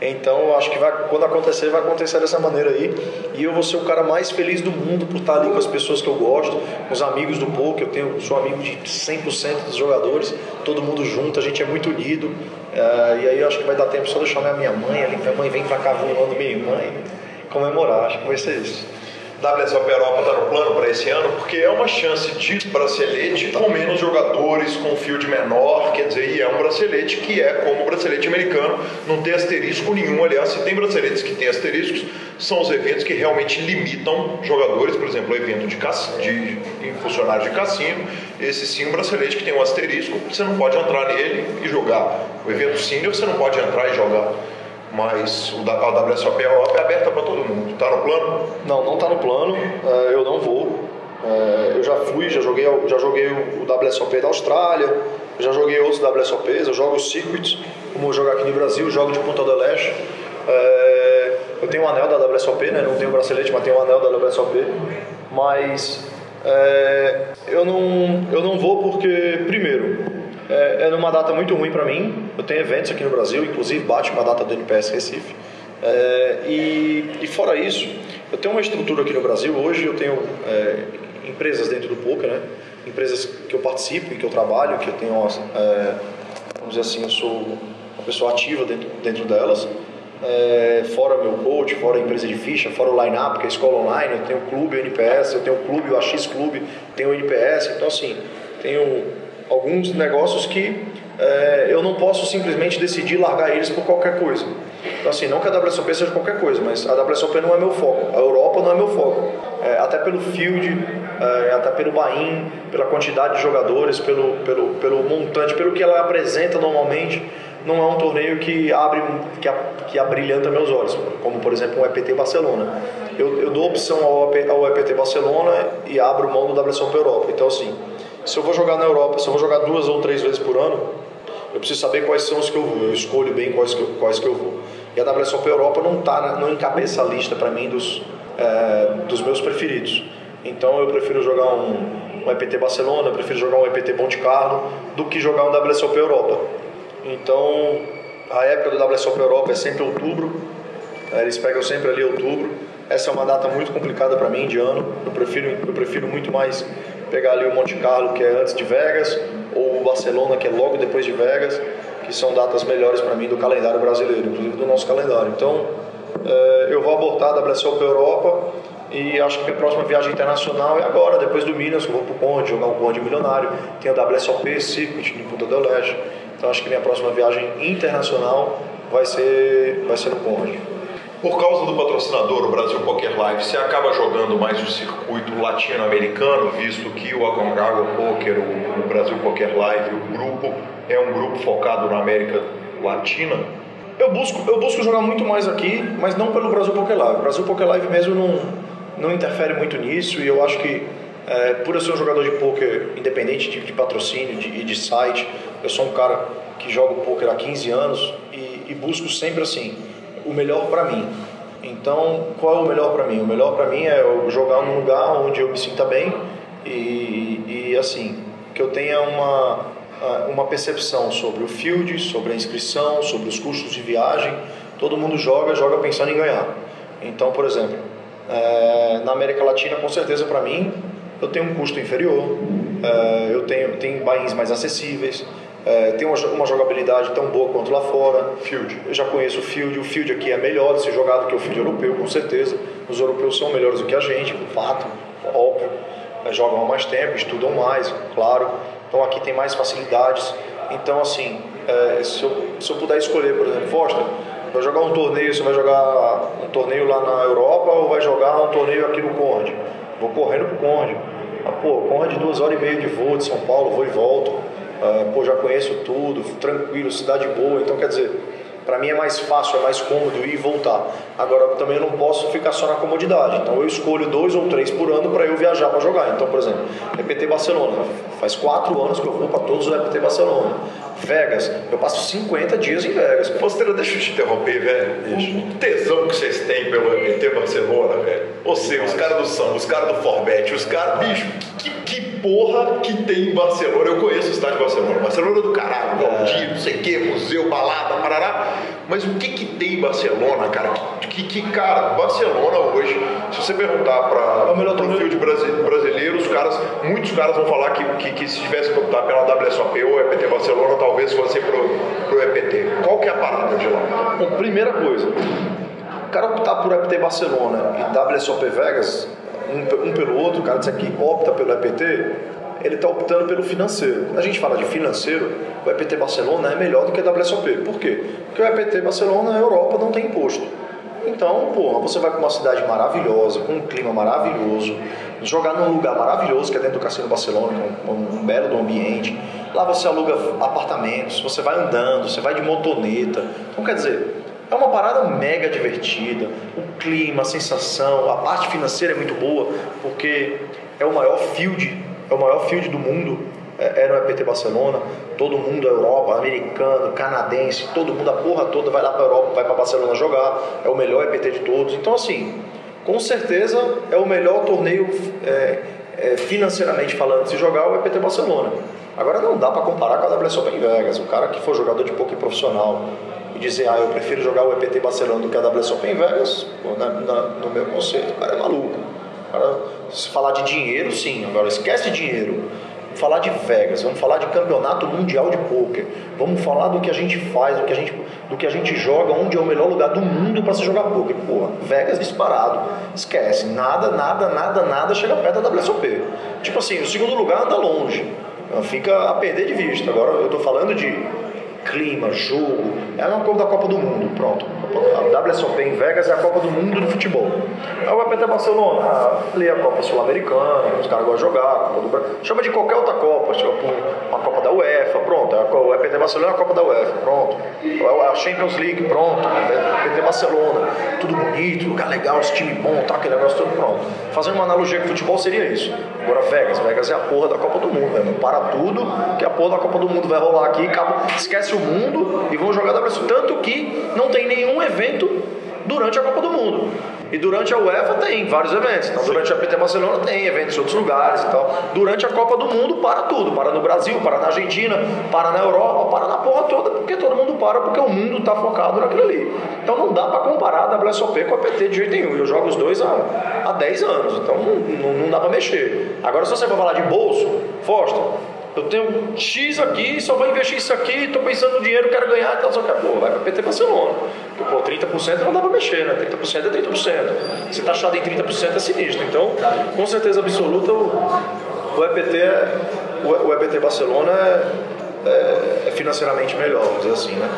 Então, acho que vai, quando acontecer, vai acontecer dessa maneira aí. E eu vou ser o cara mais feliz do mundo por estar ali com as pessoas que eu gosto, com os amigos do poker. Eu tenho, sou amigo de 100% dos jogadores, todo mundo junto, a gente é muito unido. Uh, e aí acho que vai dar tempo só de chamar minha mãe ali. Minha mãe vem pra cá voando, minha mãe, comemorar. Acho que vai ser isso. WSOP Europa está no plano para esse ano, porque é uma chance de bracelete com menos jogadores, com field menor, quer dizer, e é um bracelete que é como o bracelete americano, não tem asterisco nenhum. Aliás, se tem braceletes que têm asteriscos, são os eventos que realmente limitam jogadores, por exemplo, o evento de, de, de funcionários de cassino, esse sim um bracelete que tem um asterisco, você não pode entrar nele e jogar. O evento senior você não pode entrar e jogar mas o da, a WSOP é aberta para todo mundo. Está no plano? Não, não está no plano. É, eu não vou. É, eu já fui, já joguei, já joguei o WSOP da Austrália, já joguei outros WSOPs, eu jogo circuits, como eu jogo aqui no Brasil, jogo de Ponta do Leste. É, eu tenho um anel da WSOP, né? não tenho bracelete, mas tenho um anel da WSOP. Mas eu, não, eu não vou porque, primeiro, é, é numa data muito ruim para mim. Eu tenho eventos aqui no Brasil, inclusive bate com a data do NPS Recife. É, e, e, fora isso, eu tenho uma estrutura aqui no Brasil. Hoje eu tenho é, empresas dentro do poker, né? Empresas que eu participo e que eu trabalho, que eu tenho, é, vamos dizer assim, eu sou uma pessoa ativa dentro, dentro delas. É, fora meu coach, fora a empresa de ficha, fora o line-up, que é a escola online, eu tenho o clube, o NPS, eu tenho o clube, o AX Clube, tenho o NPS, então assim, tenho alguns negócios que é, eu não posso simplesmente decidir largar eles por qualquer coisa. Então, assim, não que a WSOP seja qualquer coisa, mas a WSOP não é meu foco, a Europa não é meu foco. É, até pelo field, é, até pelo buy pela quantidade de jogadores, pelo, pelo, pelo montante, pelo que ela apresenta normalmente, não é um torneio que abre, que, que abrilhanta meus olhos, como por exemplo um EPT Barcelona. Eu, eu dou opção ao, ao EPT Barcelona e abro mão do WSOP Europa. Então, assim, se eu vou jogar na Europa, se eu vou jogar duas ou três vezes por ano, eu preciso saber quais são os que eu vou. Eu escolho bem quais que eu, quais que eu vou. E a WSOP Europa não, tá, não encabeça a lista para mim dos, é, dos meus preferidos. Então eu prefiro jogar um, um EPT Barcelona, eu prefiro jogar um EPT Monte Carlo do que jogar um WSOP Europa. Então a época do WSOP Europa é sempre outubro, eles pegam sempre ali outubro. Essa é uma data muito complicada para mim de ano. Eu prefiro, eu prefiro muito mais pegar ali o Monte Carlo, que é antes de Vegas, ou o Barcelona, que é logo depois de Vegas, que são datas melhores para mim do calendário brasileiro, inclusive do nosso calendário. Então, eh, eu vou abortar a WSOP Europa e acho que minha próxima viagem internacional é agora, depois do Minas, eu vou pro Conde, jogar um Conde milionário. Tem o WSOP Circuit em Punta del Leste. Então acho que minha próxima viagem internacional vai ser, vai ser no Conde. Por causa do patrocinador, o Brasil Poker Live, você acaba jogando mais o circuito latino-americano, visto que o Aconcagua Poker, o, Brasil Poker Live, o grupo, é um grupo focado na América Latina? Eu busco, eu busco jogar muito mais aqui, mas não pelo Brasil Poker Live. O Brasil Poker Live mesmo não, não interfere muito nisso e eu acho que é, por eu ser um jogador de poker independente de, de patrocínio de, e de site, eu sou um cara que joga poker há 15 anos e, e busco sempre assim o melhor para mim. Então, qual é o melhor para mim? O melhor para mim é eu jogar num lugar onde eu me sinta bem e, e assim que eu tenha uma uma percepção sobre o field, sobre a inscrição, sobre os custos de viagem. Todo mundo joga, joga pensando em ganhar. Então, por exemplo, é, na América Latina, com certeza para mim, eu tenho um custo inferior, é, eu tenho, tenho bains mais acessíveis, é, tem uma, uma, jogabilidade tão boa quanto lá fora. Field. Eu já conheço o Field, o Field aqui é melhor de ser jogado que o Field europeu, com certeza. Os europeus são melhores do que a gente, com fato, óbvio. É, jogam há mais tempo, estudam mais, claro. Então aqui tem mais facilidades. Então, assim, é, se, eu, se eu puder escolher, por exemplo, Foster, vai jogar um torneio, você vai jogar um torneio lá na Europa ou vai jogar um torneio aqui no Conde? Vou correndo pro Conde. Ah, pô, Conde duas horas e meia de voo de São Paulo, vou e volto. Ah, pô, já conheço tudo, tranquilo, cidade boa, então quer dizer, para mim é mais fácil, é mais cômodo ir e voltar. Agora também eu não posso ficar só na comodidade, então eu escolho dois ou três por ano para eu viajar para jogar. Então, por exemplo, EPT Barcelona, faz quatro anos que eu vou para todos os EPT Barcelona. Vegas, eu passo 50 dias em Vegas. Posteira, deixa eu te interromper, velho. Deixa. O tesão que vocês têm pelo EPT Barcelona, velho. Você, os caras do Samba, os caras do Forbet, os caras. Bicho, que, que porra que tem em Barcelona? Eu conheço o estádio de Barcelona. Barcelona é do caralho, Valdir, não sei o que, museu, balada, parará. Mas o que que tem em Barcelona, cara? Que, que, cara, Barcelona hoje, se você perguntar para é o melhor perfil de brasileiro, os caras, muitos caras vão falar que, que, que se tivesse que optar pela WSOP ou EPT Barcelona, talvez fosse pro, pro EPT. Qual que é a parada de lá? Bom, primeira coisa, o cara optar por EPT Barcelona e WSOP Vegas, um, um pelo outro, o cara diz que opta pelo EPT, ele está optando pelo financeiro. Quando a gente fala de financeiro, o EPT Barcelona é melhor do que a WSOP. Por quê? Porque o EPT Barcelona na Europa não tem imposto. Então, pô, você vai para uma cidade maravilhosa, com um clima maravilhoso, jogar num lugar maravilhoso que é dentro do Cassino Barcelona, com um, um belo ambiente. Lá você aluga apartamentos, você vai andando, você vai de motoneta. Então, quer dizer, é uma parada mega divertida. O clima, a sensação, a parte financeira é muito boa, porque é o maior field, é o maior field do mundo. É, é no EPT Barcelona, todo mundo, Europa, americano, canadense, todo mundo, a porra toda vai lá para Europa, vai para Barcelona jogar, é o melhor EPT de todos. Então, assim, com certeza é o melhor torneio é, é, financeiramente falando, se jogar o EPT Barcelona. Agora não dá para comparar com a WSOP em Vegas. O cara que for jogador de poker profissional e dizer, ah, eu prefiro jogar o EPT Barcelona do que a WSOP em Vegas, na, na, no meu conceito, o cara é maluco. O cara, se falar de dinheiro, sim. Agora esquece dinheiro. Falar de Vegas, vamos falar de campeonato mundial de poker, vamos falar do que a gente faz, do que a gente, do que a gente joga, onde é o melhor lugar do mundo para se jogar poker. Porra, Vegas disparado. Esquece, nada, nada, nada, nada chega perto da WSOP. Tipo assim, o segundo lugar anda longe, fica a perder de vista. Agora eu estou falando de clima, jogo. É uma coisa da Copa do Mundo, pronto. WSOP em Vegas é a Copa do Mundo do futebol. Aí o EPT Barcelona, ali é a Copa Sul-Americana, os caras gostam de jogar, chama de qualquer outra Copa, tipo uma Copa da UEFA, pronto. O EPT Barcelona é a Copa da UEFA, pronto. A Champions League, pronto. O EPT Barcelona, tudo bonito, lugar legal, esse time bom, tá, aquele negócio tudo pronto. Fazendo uma analogia com futebol seria isso. Agora Vegas, Vegas é a porra da Copa do Mundo, né? Para tudo que a porra da Copa do Mundo vai rolar aqui, esquece o mundo e vão jogar WSOP. Tanto que não tem nenhum evento durante a Copa do Mundo. E durante a UEFA tem vários eventos. Então, durante a PT Barcelona tem eventos em outros lugares e tal. Durante a Copa do Mundo para tudo. Para no Brasil, para na Argentina, para na Europa, para na porra toda, porque todo mundo para, porque o mundo está focado naquilo ali. Então não dá para comparar a WSOP com a PT de jeito nenhum. Eu jogo os dois há, há 10 anos, então não, não, não dá para mexer. Agora, se você for falar de bolso, Foster, eu tenho X aqui, só vou investir isso aqui, estou pensando no dinheiro, quero ganhar, então só que, pô, vai para PT Barcelona. Porque, pô, 30% não dá para mexer, né? 30% é 30%. Se tá achado em 30% é sinistro. Então, com certeza absoluta, o, EPT, o EPT Barcelona é, é, é financeiramente melhor, vamos dizer assim, né?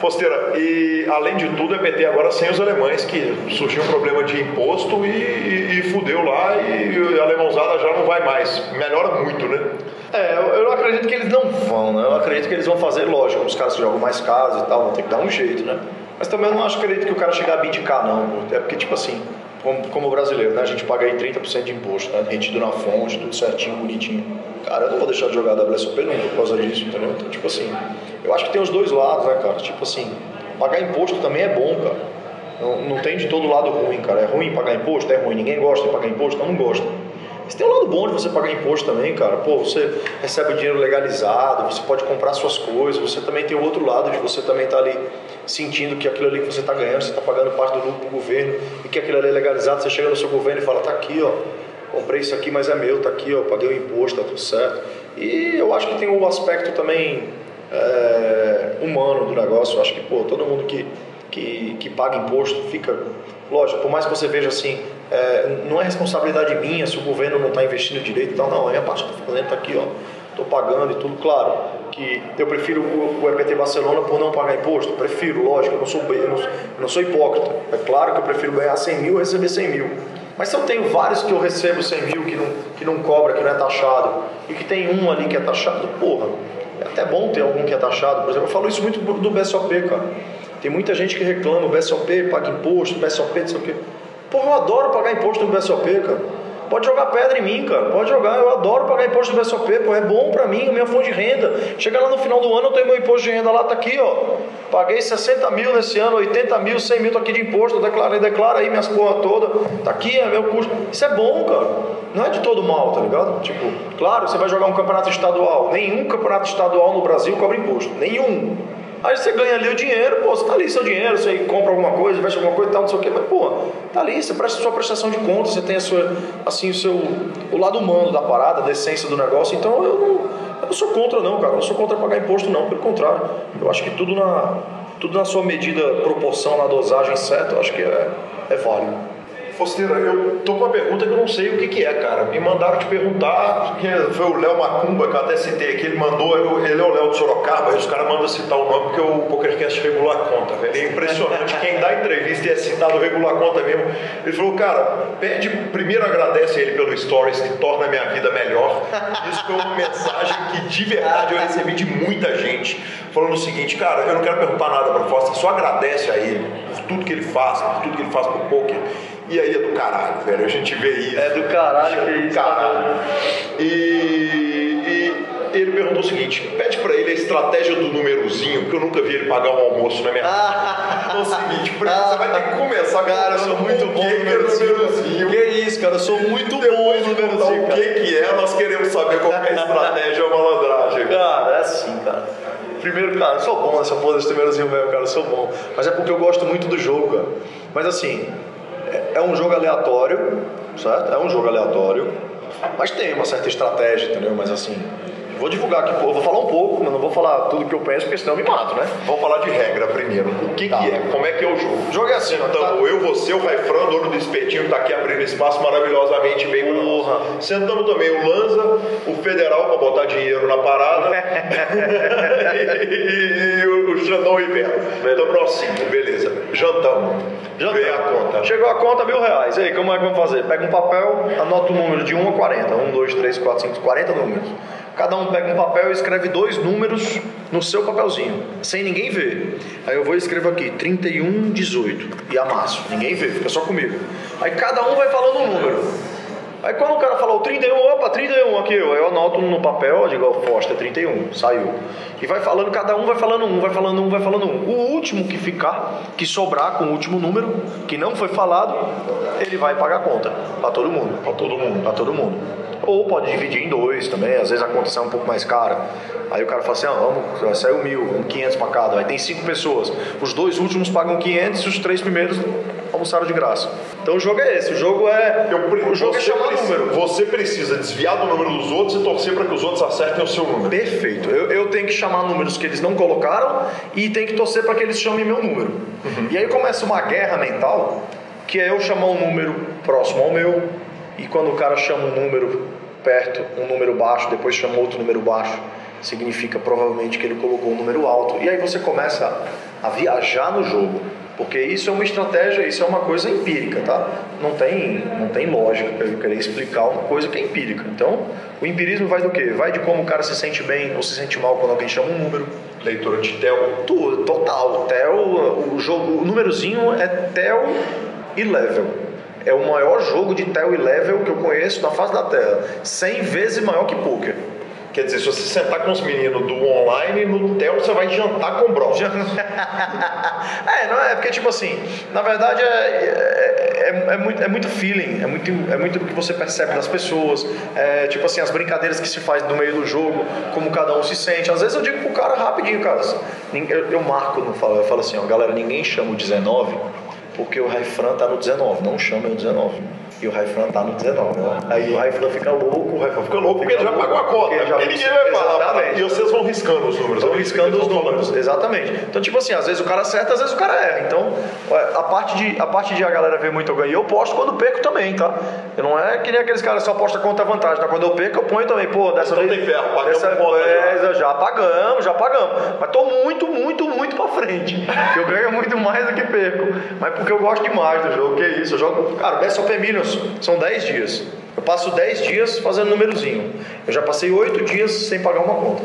Fosteira, e além de tudo, é PT agora sem os alemães, que surgiu um problema de imposto e, e, e fudeu lá e a alemãozada já não vai mais. Melhora muito, né? É, eu, acredito que eles não vão, né? Eu acredito que eles vão fazer, lógico, os caras que jogam mais caros e tal, vão ter que dar um jeito, né? Mas também eu não acho acredito que o cara chegar a abdicar, não. É porque, tipo assim, como, como brasileiro, né? A gente paga aí 30% de imposto, né? Retido na fonte, tudo certinho, bonitinho. Cara, eu não vou deixar de jogar WSOP nunca por causa disso, entendeu? Então, tipo assim, eu acho que tem os dois lados, né, cara? Tipo assim, pagar imposto também é bom, cara. Não, não tem de todo lado ruim, cara. É ruim pagar imposto? É ruim. Ninguém gosta de pagar imposto? Então não gosta. Mas tem um lado bom de você pagar imposto também, cara. Pô, você recebe o dinheiro legalizado, você pode comprar suas coisas, você também tem o outro lado de você também estar tá ali sentindo que aquilo ali que você está ganhando, você está pagando parte do lucro para o governo e que aquilo ali é legalizado, você chega no seu governo e fala, tá aqui, ó, comprei isso aqui, mas é meu, tá aqui, ó, paguei o imposto, tá tudo certo. E eu acho que tem um aspecto também é, humano do negócio. Eu acho que, pô, todo mundo que, que, que paga imposto fica. Lógico, por mais que você veja assim, é, não é responsabilidade minha se o governo não está investindo direito e tal, não, a minha parte está fazendo, está aqui, ó, estou pagando e tudo, claro que eu prefiro o, o EPT Barcelona por não pagar imposto, prefiro, lógico, eu não sou, eu não, eu não sou hipócrita, é claro que eu prefiro ganhar 100 mil receber 100 mil, mas se eu tenho vários que eu recebo 100 mil que não, que não cobra, que não é taxado, e que tem um ali que é taxado, porra, é até bom ter algum que é taxado. Por exemplo, eu falo isso muito do BSOP, cara. Tem muita gente que reclama, o BSOP paga imposto, BSOP, não sei o quê. Porra, eu adoro pagar imposto no BSOP, cara. Pode jogar pedra em mim, cara. Pode jogar. Eu adoro pagar imposto do BSOP, pô. É bom pra mim, minha fonte de renda. Chega lá no final do ano, eu tenho meu imposto de renda lá, tá aqui, ó. Paguei 60 mil nesse ano, 80 mil, 100 mil, tô aqui de imposto. Declarei, declara aí minhas porra toda. Tá aqui, é meu custo. Isso é bom, cara. Não é de todo mal, tá ligado? Tipo, claro, você vai jogar um campeonato estadual. Nenhum campeonato estadual no Brasil cobra imposto. Nenhum. Aí você ganha ali o dinheiro, pô, você tá ali seu dinheiro, você compra alguma coisa, investe alguma coisa e tal, não sei o quê, mas pô, tá ali, você presta sua prestação de contas, você tem a sua, assim, o seu, o lado humano da parada, da essência do negócio, então eu não, eu não sou contra não, cara, eu não sou contra pagar imposto não, pelo contrário, eu acho que tudo na, tudo na sua medida, proporção, na dosagem certa, eu acho que é, é válido. Fosteira, eu tô com uma pergunta que eu não sei o que, que é, cara. Me mandaram te perguntar, que foi o Léo Macumba, que eu até citei aqui, ele mandou, ele é o Léo de Sorocaba, e os caras mandam citar o nome porque o PokerCast regula a conta, velho. É impressionante, quem dá entrevista e é citado regula a conta mesmo. Ele falou, cara, pede, primeiro agradece ele pelo Stories, que torna a minha vida melhor. Isso foi uma mensagem que de verdade eu recebi de muita gente, falando o seguinte, cara, eu não quero perguntar nada para Foster, só agradece a ele por tudo que ele faz, por tudo que ele faz pro poker. E aí é do caralho, velho. A gente vê isso. É do caralho que é isso. Caralho. E, e ele perguntou o seguinte: pede pra ele a estratégia do númerozinho, porque eu nunca vi ele pagar um almoço na minha casa. Então é o seguinte, você vai ter que começar Cara, eu sou muito bom no númerozinho. Que isso, cara, eu sou muito bom no númerozinho. O que, que é, nós queremos saber qual é a estratégia ou malandragem. Cara, é assim, cara. Primeiro, cara, eu sou bom nessa porra desse númerozinho mesmo, cara, eu sou bom. Mas é porque eu gosto muito do jogo, cara. Mas assim, é um jogo aleatório, certo? É um jogo aleatório, mas tem uma certa estratégia, entendeu? Mas assim, vou divulgar aqui, eu vou falar um pouco, mas não vou falar tudo que eu penso, porque senão eu me mato, né? Vamos falar de regra primeiro. O que, tá. que é? Como é que é o jogo? O jogo é assim, então, tá... eu, você, o Raifran, dono do espetinho, que tá aqui abrindo espaço maravilhosamente bem Porra. Sentamos também o Lanza, o Federal para botar dinheiro na parada e, e, o Xandão Ribeiro. Nós cinco, beleza. Jantamos. Jantamos. Veio a conta. Chegou a conta, mil reais. E aí, como é que vamos fazer? Pega um papel, anota o número de 1 a 40. 1, 2, 3, 4, 5, 40 números. Cada um pega um papel e escreve dois números no seu papelzinho, sem ninguém ver. Aí eu vou e escrevo aqui 31, 18 e amasso. Ninguém vê, fica só comigo. Aí cada um vai falando um número. Aí quando o cara fala o 31, opa, 31 aqui, eu, eu anoto no papel, digo, ó, Foster, 31, saiu. E vai falando, cada um vai falando um, vai falando um, vai falando um. O último que ficar, que sobrar com o último número, que não foi falado, ele vai pagar a conta. Pra todo mundo. Pra todo mundo. Pra todo mundo. Ou pode dividir em dois também, às vezes a conta sai um pouco mais cara. Aí o cara fala assim, ah, vamos, saiu mil, vamos 500 para cada. Aí tem cinco pessoas. Os dois últimos pagam 500 e os três primeiros almoçaram de graça. Então o jogo é esse, o jogo é, Eu, o jogo é chamar precisa- número. Você precisa desviar do número dos outros e torcer para que os outros acertem o seu número. Perfeito. Eu, eu tenho que chamar números que eles não colocaram e tenho que torcer para que eles chamem meu número. E aí começa uma guerra mental, que é eu chamar um número próximo ao meu, e quando o cara chama um número perto, um número baixo, depois chama outro número baixo, significa provavelmente que ele colocou um número alto. E aí você começa a viajar no jogo. Porque isso é uma estratégia, isso é uma coisa empírica, tá? Não tem, não tem lógica para eu querer explicar uma coisa que é empírica. Então, o empirismo vai do quê? Vai de como o cara se sente bem ou se sente mal quando alguém chama um número. Leitura de Tel. Total. Tel, o jogo, o númerozinho é Tel e level. É o maior jogo de Tel e level que eu conheço na face da Terra. 100 vezes maior que poker. Quer dizer, se você sentar com os meninos do online, no Tel você vai jantar com bro. é, não é porque tipo assim, na verdade é, é, é, é muito, é muito feeling, é muito, é muito do que você percebe das pessoas, é, tipo assim, as brincadeiras que se faz no meio do jogo, como cada um se sente. Às vezes eu digo pro cara rapidinho, cara, nin- eu, eu marco, no falo, eu falo assim, ó, galera, ninguém chama o 19 porque o Raifran tá no 19, não chama o 19. E o Raifran tá no 19. ó. Aí o Raifran fica louco, o Raifran Fica louco porque ele já pagou a conta. porque já- Porque ninguém vai falar. Exatamente. E vocês vão riscando os números. Estão ali, riscando os vão números, exatamente. Então, tipo assim, às vezes o cara acerta, às vezes o cara erra. Então, a parte de a, parte de a galera ver muito eu ganho, eu posto quando perco também, tá? Eu não é que nem aqueles caras só apostam contra a vantagem, tá? Quando eu perco, eu ponho também, pô, dessa Então vez. tem ferro, pagamos dessa vez, já pagamos, já pagamos. Mas tô muito, muito, muito pra frente. Eu ganho muito mais do que perco. Mas porque eu gosto demais do jogo, que é isso. Eu jogo, cara, Best of Millions são 10 dias. Eu passo 10 dias fazendo númerozinho. Eu já passei 8 dias sem pagar uma conta.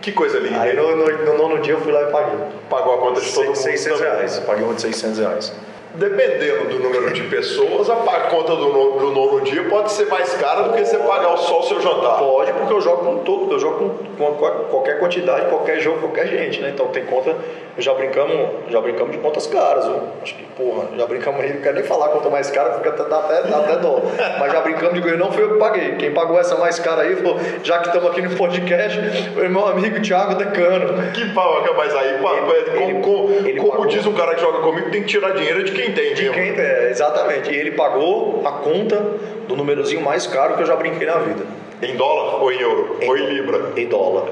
Que coisa linda. Aí no, no, no nono dia eu fui lá e paguei. Pagou a conta de todo mundo. 600 também. reais. Paguei uma de 600 reais. Dependendo do número de pessoas, a conta do, no- do nono dia pode ser mais cara do que você pagar só o seu jantar. Pode, porque eu jogo com todo, eu jogo com, com qualquer quantidade, qualquer jogo, qualquer gente, né? Então tem conta, já brincamos, já brincamos de contas caras, viu? Acho que, porra, já brincamos aí, não quero nem falar conta mais cara, porque até, dá até, dá até dó. Mas já brincamos de ganho, não foi eu que paguei. Quem pagou essa mais cara aí, foi, já que estamos aqui no podcast, foi meu amigo Thiago Decano. Que pau, que mas aí, pá, Ele- como, ele- como- ele como diz um cara que joga comigo, tem que tirar dinheiro de quem tem. De mesmo. quem, é, exatamente. E ele pagou a conta do númerozinho mais caro que eu já brinquei na vida. Em dólar ou em euro? ou em libra? Em dólar.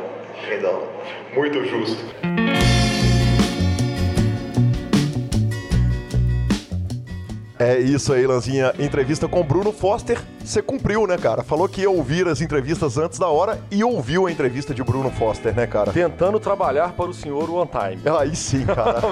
Em dólar. Muito justo. É isso aí, Lanzinha. Entrevista com Bruno Foster. Você cumpriu, né, cara? Falou que ia ouvir as entrevistas antes da hora e ouviu a entrevista de Bruno Foster, né, cara? Tentando trabalhar para o senhor One Time. Aí sim, cara.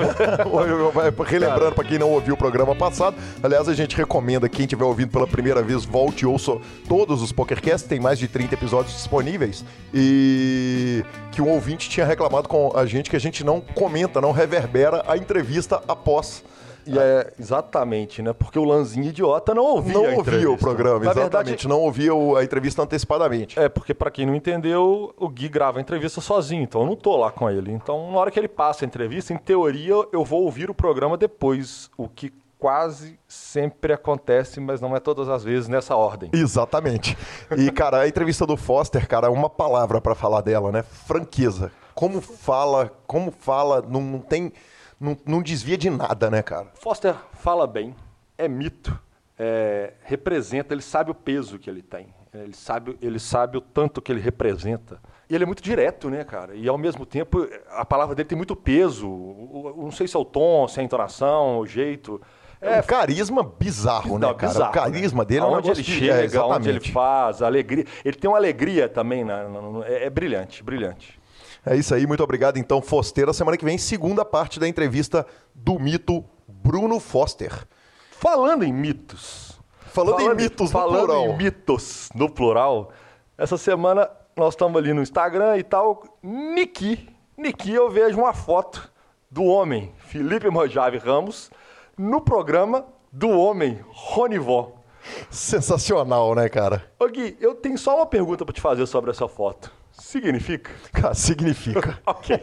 Relembrando pra quem não ouviu o programa passado, aliás, a gente recomenda quem tiver ouvindo pela primeira vez, volte e ouça todos os PokerCasts, tem mais de 30 episódios disponíveis. E que um ouvinte tinha reclamado com a gente que a gente não comenta, não reverbera a entrevista após. E é exatamente, né? Porque o Lanzinho idiota não ouvia Não ouvia o programa, Na exatamente. verdade, não ouvia o- a entrevista antecipadamente. É, porque pra quem não entendeu, o Gui grava a entrevista sozinho, então eu não tô lá com ele. Então, na hora que ele passa a entrevista, em teoria, eu vou ouvir o programa depois, o que quase sempre acontece, mas não é todas as vezes nessa ordem. Exatamente. E, cara, a entrevista do Foster, cara, uma palavra pra falar dela, né? Franqueza. Como fala, como fala, não, não tem. Não, não desvia de nada, né, cara? Foster fala bem, é mito, é, representa, ele sabe o peso que ele tem, ele sabe, ele sabe o tanto que ele representa. E ele é muito direto, né, cara? E ao mesmo tempo, a palavra dele tem muito peso. Não sei se é o tom, se é a entonação, o jeito. É um carisma bizarro, Não, né, cara? bizarro, o carisma né? dele é um Aonde ele de- chega, é, onde ele faz, a alegria. Ele tem uma alegria também, né? é, é brilhante, brilhante. É isso aí, muito obrigado. Então, Foster, a semana que vem, segunda parte da entrevista do mito Bruno Foster. Falando em mitos. Falando em mitos no falando plural. em mitos no plural. Essa semana nós estamos ali no Instagram e tal. Niki. Niki, eu vejo uma foto do homem Felipe Mojave Ramos no programa do homem Ronivó. Sensacional, né, cara? Ô Gui, eu tenho só uma pergunta pra te fazer sobre essa foto. Significa? Cara, significa. ok.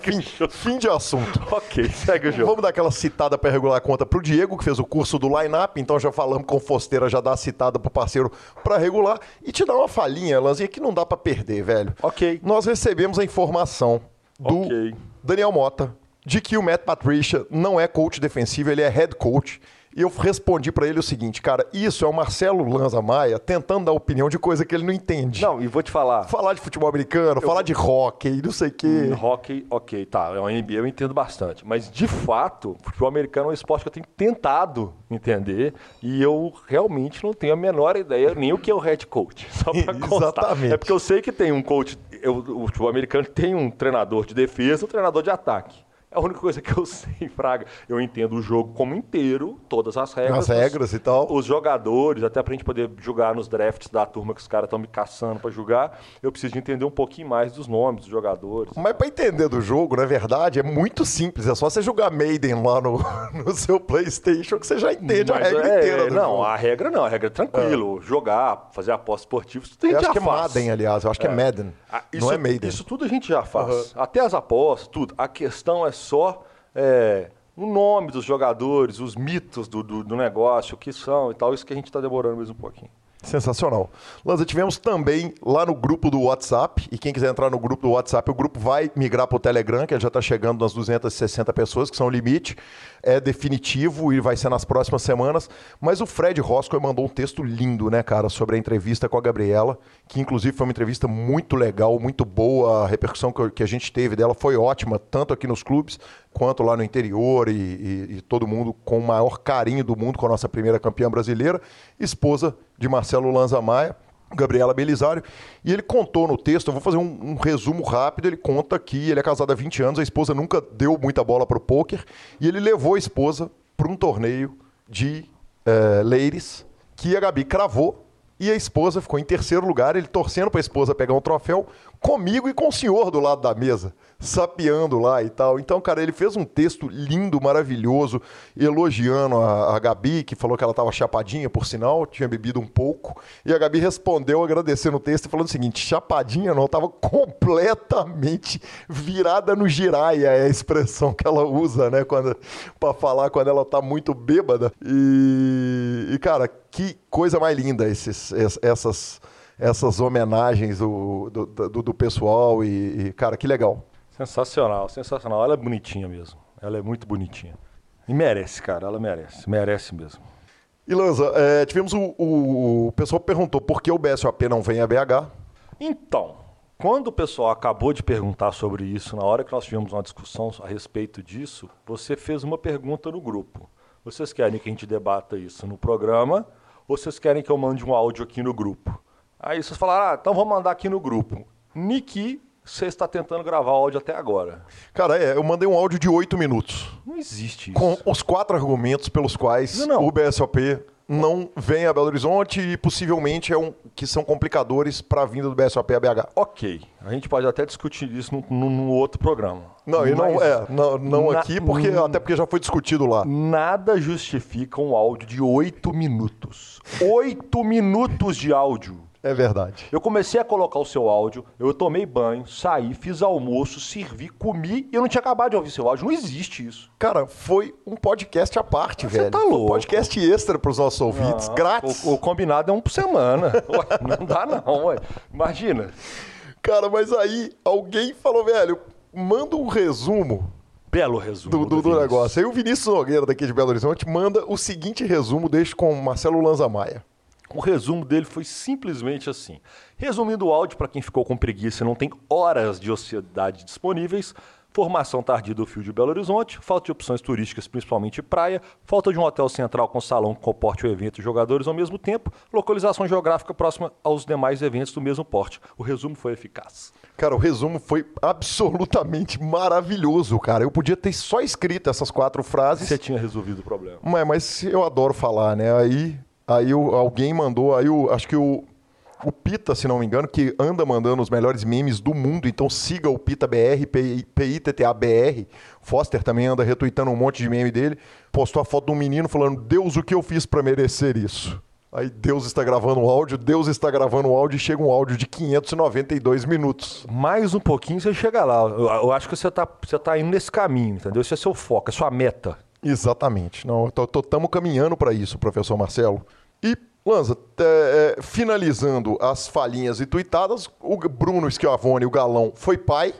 fim, fim de assunto. ok, segue o jogo. Vamos dar aquela citada para regular a conta pro Diego, que fez o curso do line-up, então já falamos com o Fosteira, já dá a citada pro parceiro para regular. E te dá uma falhinha, Lanzinha, que não dá para perder, velho. Ok. Nós recebemos a informação do Ok. Daniel Mota de que o Matt Patricia não é coach defensivo, ele é head coach. E eu respondi para ele o seguinte, cara, isso é o Marcelo Lanza Maia tentando dar opinião de coisa que ele não entende. Não, e vou te falar. Falar de futebol americano, falar de hockey, não sei o quê. Em hockey, ok, tá. É uma NBA, eu entendo bastante. Mas, de fato, futebol americano é um esporte que eu tenho tentado entender e eu realmente não tenho a menor ideia nem o que é o head coach. Só pra constar. Exatamente. É porque eu sei que tem um coach, eu, o futebol americano tem um treinador de defesa e um treinador de ataque. É a única coisa que eu sei, Fraga. Eu entendo o jogo como inteiro, todas as regras. As regras e tal. Os jogadores, até pra gente poder jogar nos drafts da turma que os caras estão me caçando pra jogar, eu preciso de entender um pouquinho mais dos nomes dos jogadores. Mas pra entender do jogo, na verdade, é muito simples. É só você jogar Maiden lá no, no seu Playstation que você já entende a Mas regra é, inteira Não, jogo. a regra não, a regra é tranquilo. Jogar, fazer apostas esportivas, tudo a Eu gente acho já que é faz. Madden, aliás. Eu acho que é Madden. Ah, não é Maiden. Isso tudo a gente já faz. Até as apostas, tudo. A questão é só é, o nome dos jogadores, os mitos do, do, do negócio, o que são e tal. Isso que a gente está demorando mais um pouquinho. Sensacional. Lanza, tivemos também lá no grupo do WhatsApp, e quem quiser entrar no grupo do WhatsApp, o grupo vai migrar para o Telegram, que já está chegando nas 260 pessoas, que são o limite. É definitivo e vai ser nas próximas semanas. Mas o Fred Roscoe mandou um texto lindo, né, cara, sobre a entrevista com a Gabriela, que inclusive foi uma entrevista muito legal, muito boa. A repercussão que, a gente teve dela foi ótima, tanto aqui nos clubes quanto lá no interior e, e- e todo mundo com o maior carinho do mundo com a nossa primeira campeã brasileira, esposa de Marcelo Lanza Maia, Gabriela Belisário. E ele contou no texto, eu vou fazer um, um resumo rápido, ele conta que ele é casado há 20 anos, a esposa nunca deu muita bola para o pôquer, e ele levou a esposa para um torneio de eh, ladies, que a Gabi cravou, e a esposa ficou em terceiro lugar, ele torcendo para a esposa pegar um troféu, comigo e com o senhor do lado da mesa, sapeando lá e tal. Então, cara, ele fez um texto lindo, maravilhoso, elogiando a, a Gabi, que falou que ela estava chapadinha, por sinal, tinha bebido um pouco. E a Gabi respondeu agradecendo o texto e falando o seguinte: chapadinha não, estava completamente virada no giraia, é a expressão que ela usa, né, para falar quando ela tá muito bêbada. E, e, cara, que coisa mais linda esses, es- essas essas homenagens do, do, do- do pessoal e, e, cara, que legal. Sensacional, sensacional. Ela é bonitinha mesmo. Ela é muito bonitinha. E merece, cara. Ela merece. Merece mesmo. E Lanza, é, tivemos o, o, o pessoal perguntou por que o BSOP não vem a BH. Então, quando o pessoal acabou de perguntar sobre isso, na hora que nós tivemos uma discussão a respeito disso, você fez uma pergunta no grupo. Vocês querem que a gente debata isso no programa ou vocês querem que eu mande um áudio aqui no grupo? Aí vocês falaram, ah, então vamos mandar aqui no grupo. Niki, você está tentando gravar áudio até agora. Cara, é, eu mandei um áudio de oito minutos Não existe isso. com os quatro argumentos pelos quais Não, não. o BSOP não vem a Belo Horizonte e possivelmente é um, que são complicadores para a vinda do BSOP a BH. Ok, a gente pode até discutir isso num, num- outro programa. Não, e não é, não, não na- aqui, porque, até porque já foi discutido lá. Nada justifica um áudio de oito minutos. Oito minutos de áudio. É verdade. Eu comecei a colocar o seu áudio, eu tomei banho, saí, fiz almoço, servi, comi e eu não tinha acabado de ouvir seu áudio. Não existe isso. Cara, foi um podcast à parte, Você velho. tá Foi um louco. podcast extra para os nossos ouvintes, Ah, grátis. O, o combinado é um por semana. Ué, não dá não, ué. Imagina. Cara, mas aí alguém falou, velho, manda um resumo Belo resumo. do, do- do negócio. Aí o Vinícius Nogueira, daqui de Belo Horizonte, manda o seguinte resumo, deixa com o Marcelo Lanza Maia. O resumo dele foi simplesmente assim. Resumindo o áudio, para quem ficou com preguiça e não tem horas de ociosidade disponíveis, formação tardia do fio de Belo Horizonte, falta de opções turísticas, principalmente praia, falta de um hotel central com salão que comporte o evento e jogadores ao mesmo tempo, localização geográfica próxima aos demais eventos do mesmo porte. O resumo foi eficaz. Cara, o resumo foi absolutamente maravilhoso, cara. Eu podia ter só escrito essas quatro frases. Você tinha resolvido o problema. Mas, mas eu adoro falar, né? Aí, aí o- alguém mandou, aí o, acho que o, o Pita, se não me engano, que anda mandando os melhores memes do mundo, então siga o Pita BR, PITTA BR. Foster também anda retweetando um monte de meme dele. Postou a foto de um menino falando: Deus, o que eu fiz para merecer isso? Aí Deus está gravando um áudio, Deus está gravando um áudio e chega um áudio de 592 minutos. Mais um pouquinho você chega lá. Eu, eu acho que você está você tá indo nesse caminho, entendeu? Esse é seu foco, é sua meta. Exatamente. Não, estamos caminhando para isso, professor Marcelo. E, Lanza, é, é, finalizando as falhinhas e tuitadas, o Bruno Schiavone, o galão, foi pai.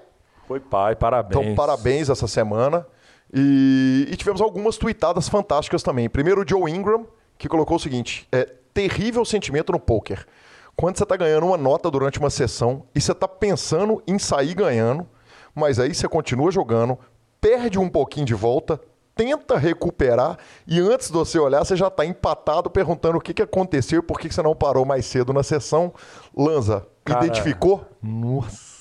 Foi pai, parabéns. Então, parabéns essa semana. E, e tivemos algumas tuitadas fantásticas também. Primeiro, o Joe Ingram, que colocou o seguinte: é, terrível sentimento no poker. Quando você está ganhando uma nota durante uma sessão e você está pensando em sair ganhando, mas aí você continua jogando, perde um pouquinho de volta, tenta recuperar e antes de você olhar, você já está empatado perguntando o que, que aconteceu e por que, que você não parou mais cedo na sessão. Lanza, Cara, identificou? Nossa.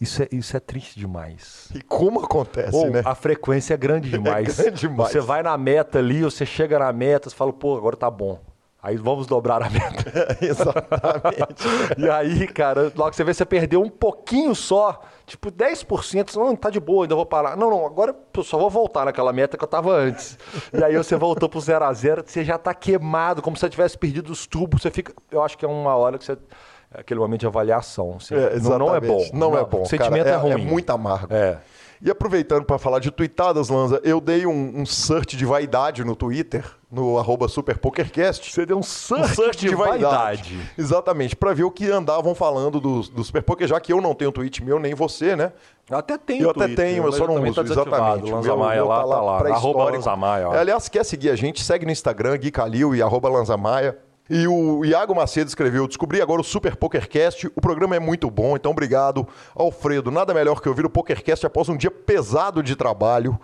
Isso é, isso é triste demais. E como acontece, Ou, né? A frequência é grande demais. É grande demais. Você vai na meta ali, você chega na meta, você fala, pô, agora tá bom. Aí vamos dobrar a meta. Exatamente. e aí, cara, logo que você vê, você perdeu um pouquinho só, tipo 10%, não, tá de boa, ainda vou parar. Não, não, agora eu só vou voltar naquela meta que eu tava antes. E aí você voltou pro 0 a 0 você já tá queimado, como se você tivesse perdido os tubos, você fica, eu acho que é uma hora que você é aquele momento de avaliação. Assim, é, não, não, é bom. Não, não é bom. O sentimento cara, é, é, ruim. É muito amargo. É. E aproveitando para falar de tuitadas, Lanza, eu dei um, um, search de vaidade no Twitter, no arroba SuperPokerCast. Você deu um search, um search de, de, vaidade. vaidade. Exatamente, para ver o que andavam falando do, do Superpoker, já que eu não tenho tweet meu, nem você, né? Eu até tenho Eu até tenho, eu só não uso, tá exatamente. Lanza Maia lá, tá lá, tá lá. Arroba Lanza Maia. Aliás, quer seguir a gente, segue no Instagram, Gui Calil e arroba Lanza Maia. E o Iago Macedo escreveu: Descobri agora o Super PokerCast. O programa é muito bom, então obrigado, Alfredo. Nada melhor que ouvir o PokerCast após um dia pesado de trabalho.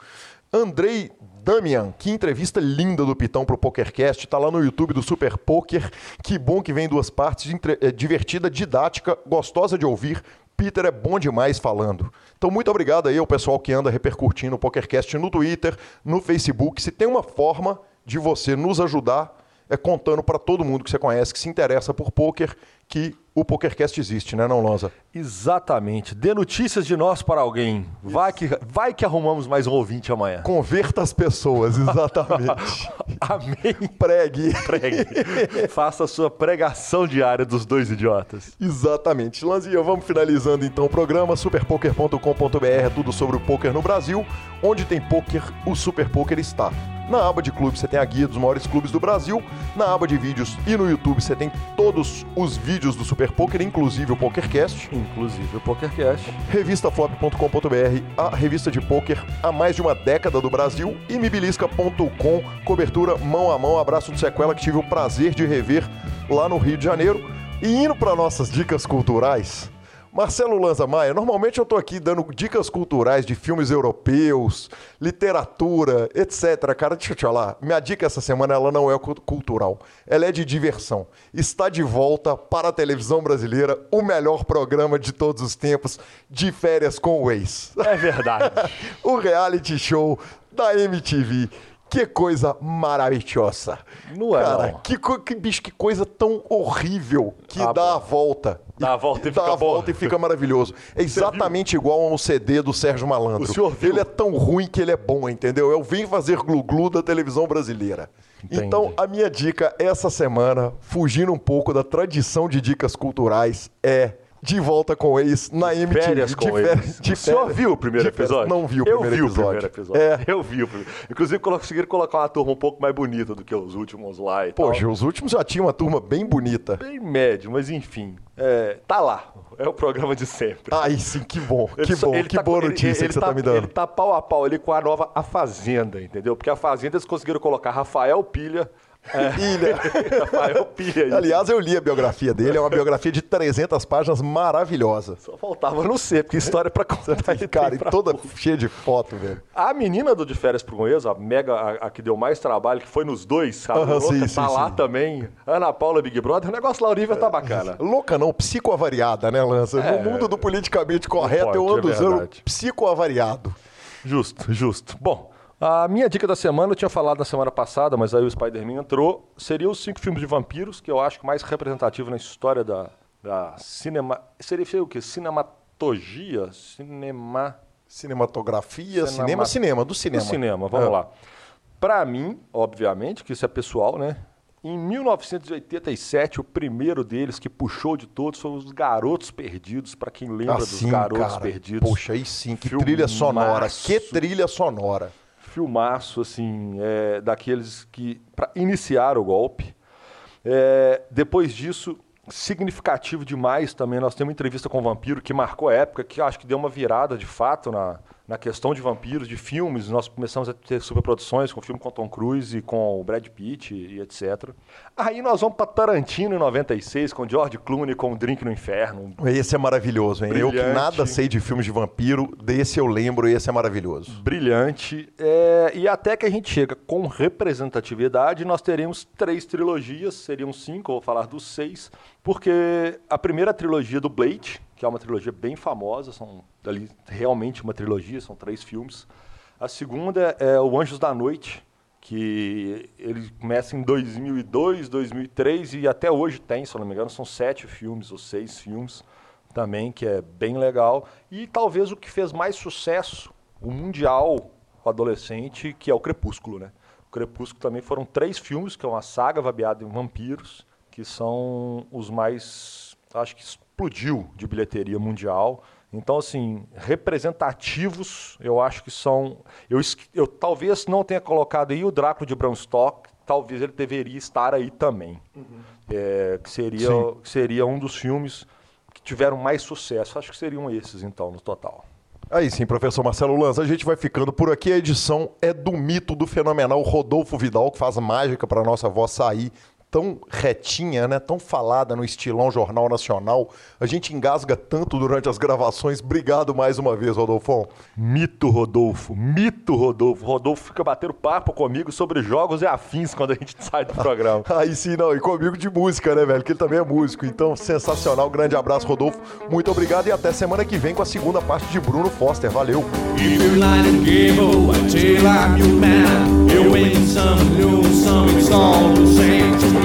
Andrei Damian, que entrevista linda do Pitão pro PokerCast. Tá lá no YouTube do Super Poker. Que bom que vem duas partes, é, divertida, didática, gostosa de ouvir. Peter é bom demais falando. Então, muito obrigado aí ao pessoal que anda repercutindo o PokerCast no Twitter, no Facebook. Se tem uma forma de você nos ajudar, é contando para todo mundo que você conhece, que se interessa por poker, que o PokerCast existe, né, não, Lonza? Exatamente. Dê notícias de nós para alguém. Vai que, vai que arrumamos mais um ouvinte amanhã. Converta as pessoas, exatamente. Amém. Pregue. Pregue. Faça a sua pregação diária dos dois idiotas. Exatamente. Lanzinha, vamos finalizando então o programa. Superpoker.com.br, tudo sobre o poker no Brasil. Onde tem poker, o Super Poker está. Na aba de clubes você tem a guia dos maiores clubes do Brasil. Na aba de vídeos e no YouTube você tem todos os vídeos do Super Poker, inclusive o PokerCast. Inclusive o PokerCast. Revistaflop.com.br, a revista de poker há mais de uma década do Brasil. E mibilisca.com, cobertura mão a mão. Abraço do Sequela que tive o prazer de rever lá no Rio de Janeiro. E indo para nossas dicas culturais. Marcelo Lanza Maia, normalmente eu estou aqui dando dicas culturais de filmes europeus, literatura, etc. Cara, deixa eu te falar, minha dica essa semana ela não é cultural, ela é de diversão. Está de volta para a televisão brasileira o melhor programa de todos os tempos, de férias com o ex. É verdade. o reality show da MTV que coisa maravilhosa. Não é, Cara, não. Que, que, bicho, que coisa tão horrível que ah, dá bom. a volta. Dá a volta e, fica dá a volta e fica maravilhoso. É exatamente igual a um CD do Sérgio Malandro. O senhor viu? Ele é tão ruim que ele é bom, entendeu? Eu vim fazer glu-glu da televisão brasileira. Entendi. Então, a minha dica essa semana, fugindo um pouco da tradição de dicas culturais, é de volta com ex na MTV. Férias com de ex. De o senhor viu o primeiro episódio? Não vi o eu primeiro vi episódio. o primeiro episódio. É. Eu vi o primeiro. Inclusive, conseguiram colocar uma turma um pouco mais bonita do que os últimos lá e Poxa, tal. os últimos já tinham uma turma bem bonita. Bem médio, mas enfim. É, tá lá. É o programa de sempre. Aí sim, que bom. Que ele, bom. Ele que tá, boa notícia ele que você tá, tá, me dando. Ele tá pau a pau ali com a nova A Fazenda, entendeu? Porque a Fazenda eles conseguiram colocar Rafael Pilha é. Ilha. Rafael Pilha. Aliás, eu li a biografia dele, é uma biografia de 300 páginas maravilhosa. Só faltava não ser, porque história pra contar. Cara, e toda porra. cheia de foto, velho. A menina do De Férias pro Conheço, a mega, a, a, que deu mais trabalho, que foi nos dois, sabe? Uh -huh, louca, sim, tá sim, lá sim. também. Ana Paula Big Brother, o negócio lá, Olivia tá bacana. Louca não, psicoavariada, né, Lança? É, no mundo do politicamente correto, pode, eu ando é usando psicoavariado. Justo, justo. Bom, a minha dica da semana, eu tinha falado na semana passada, mas aí o Spider-Man entrou, seria os cinco filmes de vampiros, que eu acho mais representativo na história da, a cinema, seria o quê? Cinematogia? Cinema... Cinematografia, cinema, cinema, cinema do cinema. Do cinema, vamos é. lá. Para mim, obviamente, que isso é pessoal, né? Em 1987, o primeiro deles que puxou de todos foi os Garotos Perdidos, para quem lembra dos Garotos cara. Perdidos. Poxa, aí sim, que Filmaço. trilha sonora, que trilha sonora. Filmaço, assim, é, daqueles que, para iniciar o golpe. É, depois disso, significativo demais também, nós temos uma entrevista com o Vampiro que marcou a época, que acho que deu uma virada de fato na, na questão de vampiros, de filmes, nós começamos a ter superproduções com filme com Tom Cruise e com o Brad Pitt e, etc. Aí nós vamos para Tarantino em 96 com George Clooney com o Drink no Inferno. Esse é maravilhoso, hein? Brilhante. Eu que nada sei de filmes de vampiro, desse eu lembro e esse é maravilhoso. Brilhante. É, e até que a gente chega com representatividade, nós teremos três trilogias, seriam cinco, vou falar dos seis, porque a primeira trilogia do Blade, que é uma trilogia bem famosa, são ali realmente uma trilogia, são três filmes. A segunda é o Anjos da Noite, que ele começa em 2002, 2003 e até hoje tem, se não me engano, são sete filmes ou seis filmes também, que é bem legal. E talvez o que fez mais sucesso, o mundial adolescente, que é o Crepúsculo, né? O Crepúsculo também foram três filmes, que é uma saga baseada em vampiros, que são os mais, acho que explodiu de bilheteria mundial. Então, assim, representativos, eu acho que são. Eu, eu talvez não tenha colocado aí o Drácula de Bram Stoker, talvez ele deveria estar aí também. Uhum. É, que, seria, que seria um dos filmes que tiveram mais sucesso. Acho que seriam esses, então, no total. Aí sim, professor Marcelo Lanza, a gente vai ficando por aqui. A edição é do mito do fenomenal Rodolfo Vidal, que faz mágica para nossa voz sair tão retinha, né, tão falada no estilão Jornal Nacional. A gente engasga tanto durante as gravações. Obrigado mais uma vez, Rodolfo. Mito, Rodolfo. Mito, Rodolfo. Rodolfo fica batendo papo comigo sobre jogos e afins quando a gente sai do programa. Aí sim, não. E comigo de música, né, velho? Que ele também é músico. Então, sensacional. Grande abraço, Rodolfo. Muito obrigado e até semana que vem com a segunda parte de Bruno Foster. Valeu.